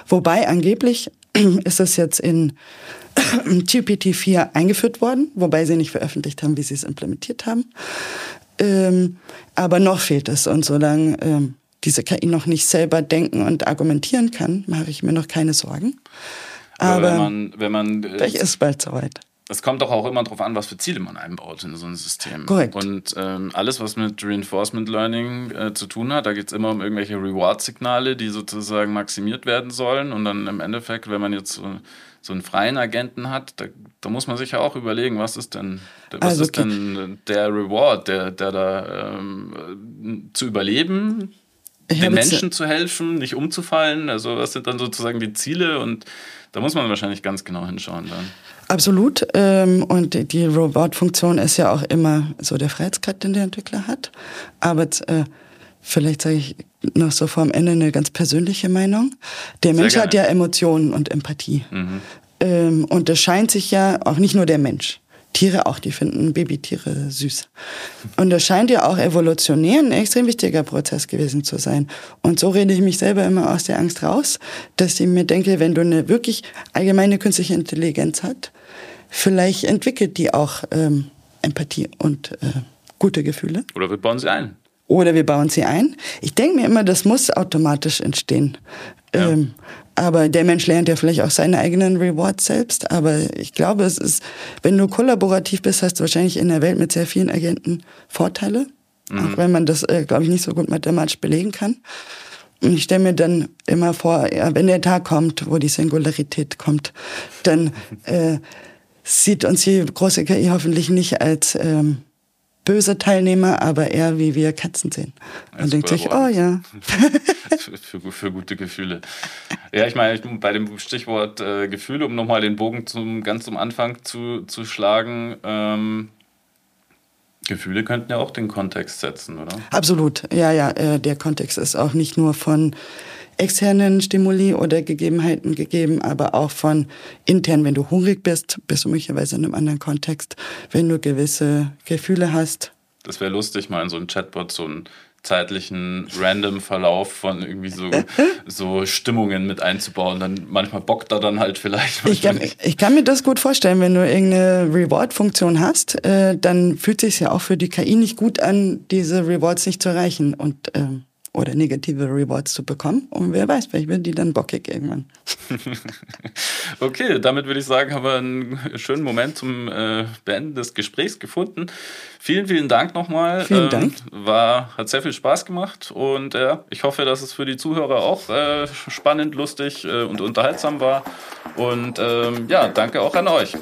Wobei angeblich ist es jetzt in GPT-4 eingeführt worden, wobei sie nicht veröffentlicht haben, wie sie es implementiert haben. Ähm, aber noch fehlt es. Und solange ähm, diese KI noch nicht selber denken und argumentieren kann, mache ich mir noch keine Sorgen. Aber, aber wenn man, wenn man äh, vielleicht ist bald soweit. Es kommt doch auch immer darauf an, was für Ziele man einbaut in so ein System. Korrekt. Und ähm, alles, was mit Reinforcement Learning äh, zu tun hat, da geht es immer um irgendwelche Reward-Signale, die sozusagen maximiert werden sollen. Und dann im Endeffekt, wenn man jetzt so, so einen freien Agenten hat, da, da, muss man sich ja auch überlegen, was ist denn, was also, ist denn der Reward, der, der da ähm, zu überleben, den Menschen zu helfen, nicht umzufallen. Also was sind dann sozusagen die Ziele und da muss man wahrscheinlich ganz genau hinschauen dann. Absolut. Ähm, und die Robot-Funktion ist ja auch immer so der Freiheitsgrad, den der Entwickler hat. Aber äh, vielleicht sage ich noch so vor am Ende eine ganz persönliche Meinung. Der Mensch hat ja Emotionen und Empathie. Mhm. Ähm, und das scheint sich ja auch nicht nur der Mensch. Tiere auch, die finden Babytiere süß. Und das scheint ja auch evolutionär ein extrem wichtiger Prozess gewesen zu sein. Und so rede ich mich selber immer aus der Angst raus, dass ich mir denke, wenn du eine wirklich allgemeine künstliche Intelligenz hast, vielleicht entwickelt die auch ähm, Empathie und äh, gute Gefühle. Oder wir bauen sie ein. Oder wir bauen sie ein. Ich denke mir immer, das muss automatisch entstehen. Ja. Ähm, aber der Mensch lernt ja vielleicht auch seine eigenen Rewards selbst. Aber ich glaube, es ist, wenn du kollaborativ bist, hast du wahrscheinlich in der Welt mit sehr vielen Agenten Vorteile. Mhm. Auch wenn man das, äh, glaube ich, nicht so gut mathematisch belegen kann. Und ich stelle mir dann immer vor, ja, wenn der Tag kommt, wo die Singularität kommt, dann äh, sieht uns die große KI hoffentlich nicht als ähm, böse Teilnehmer, aber eher wie wir Katzen sehen. Und denkt sich, oh ja. für, für, gute Gefühle. Ja, ich meine, bei dem Stichwort äh, Gefühle, um nochmal den Bogen zum, ganz zum Anfang zu, zu schlagen, ähm, Gefühle könnten ja auch den Kontext setzen, oder? Absolut, ja, ja. Äh, der Kontext ist auch nicht nur von externen Stimuli oder Gegebenheiten gegeben, aber auch von intern, wenn du hungrig bist, bist du möglicherweise in einem anderen Kontext, wenn du gewisse Gefühle hast. Das wäre lustig, mal in so einem Chatbot so einen zeitlichen random Verlauf von irgendwie so, so Stimmungen mit einzubauen. Dann manchmal bockt er dann halt vielleicht. Ich kann, ich kann mir das gut vorstellen, wenn du irgendeine Reward-Funktion hast, äh, dann fühlt es sich ja auch für die KI nicht gut an, diese Rewards nicht zu erreichen. Und ähm, oder negative Rewards zu bekommen. Und wer weiß, vielleicht wird die dann bockig irgendwann. okay, damit würde ich sagen, haben wir einen schönen Moment zum äh, Beenden des Gesprächs gefunden. Vielen, vielen Dank nochmal. Vielen ähm, Dank. War, hat sehr viel Spaß gemacht und äh, ich hoffe, dass es für die Zuhörer auch äh, spannend, lustig äh, und unterhaltsam war. Und ähm, ja, danke auch an euch.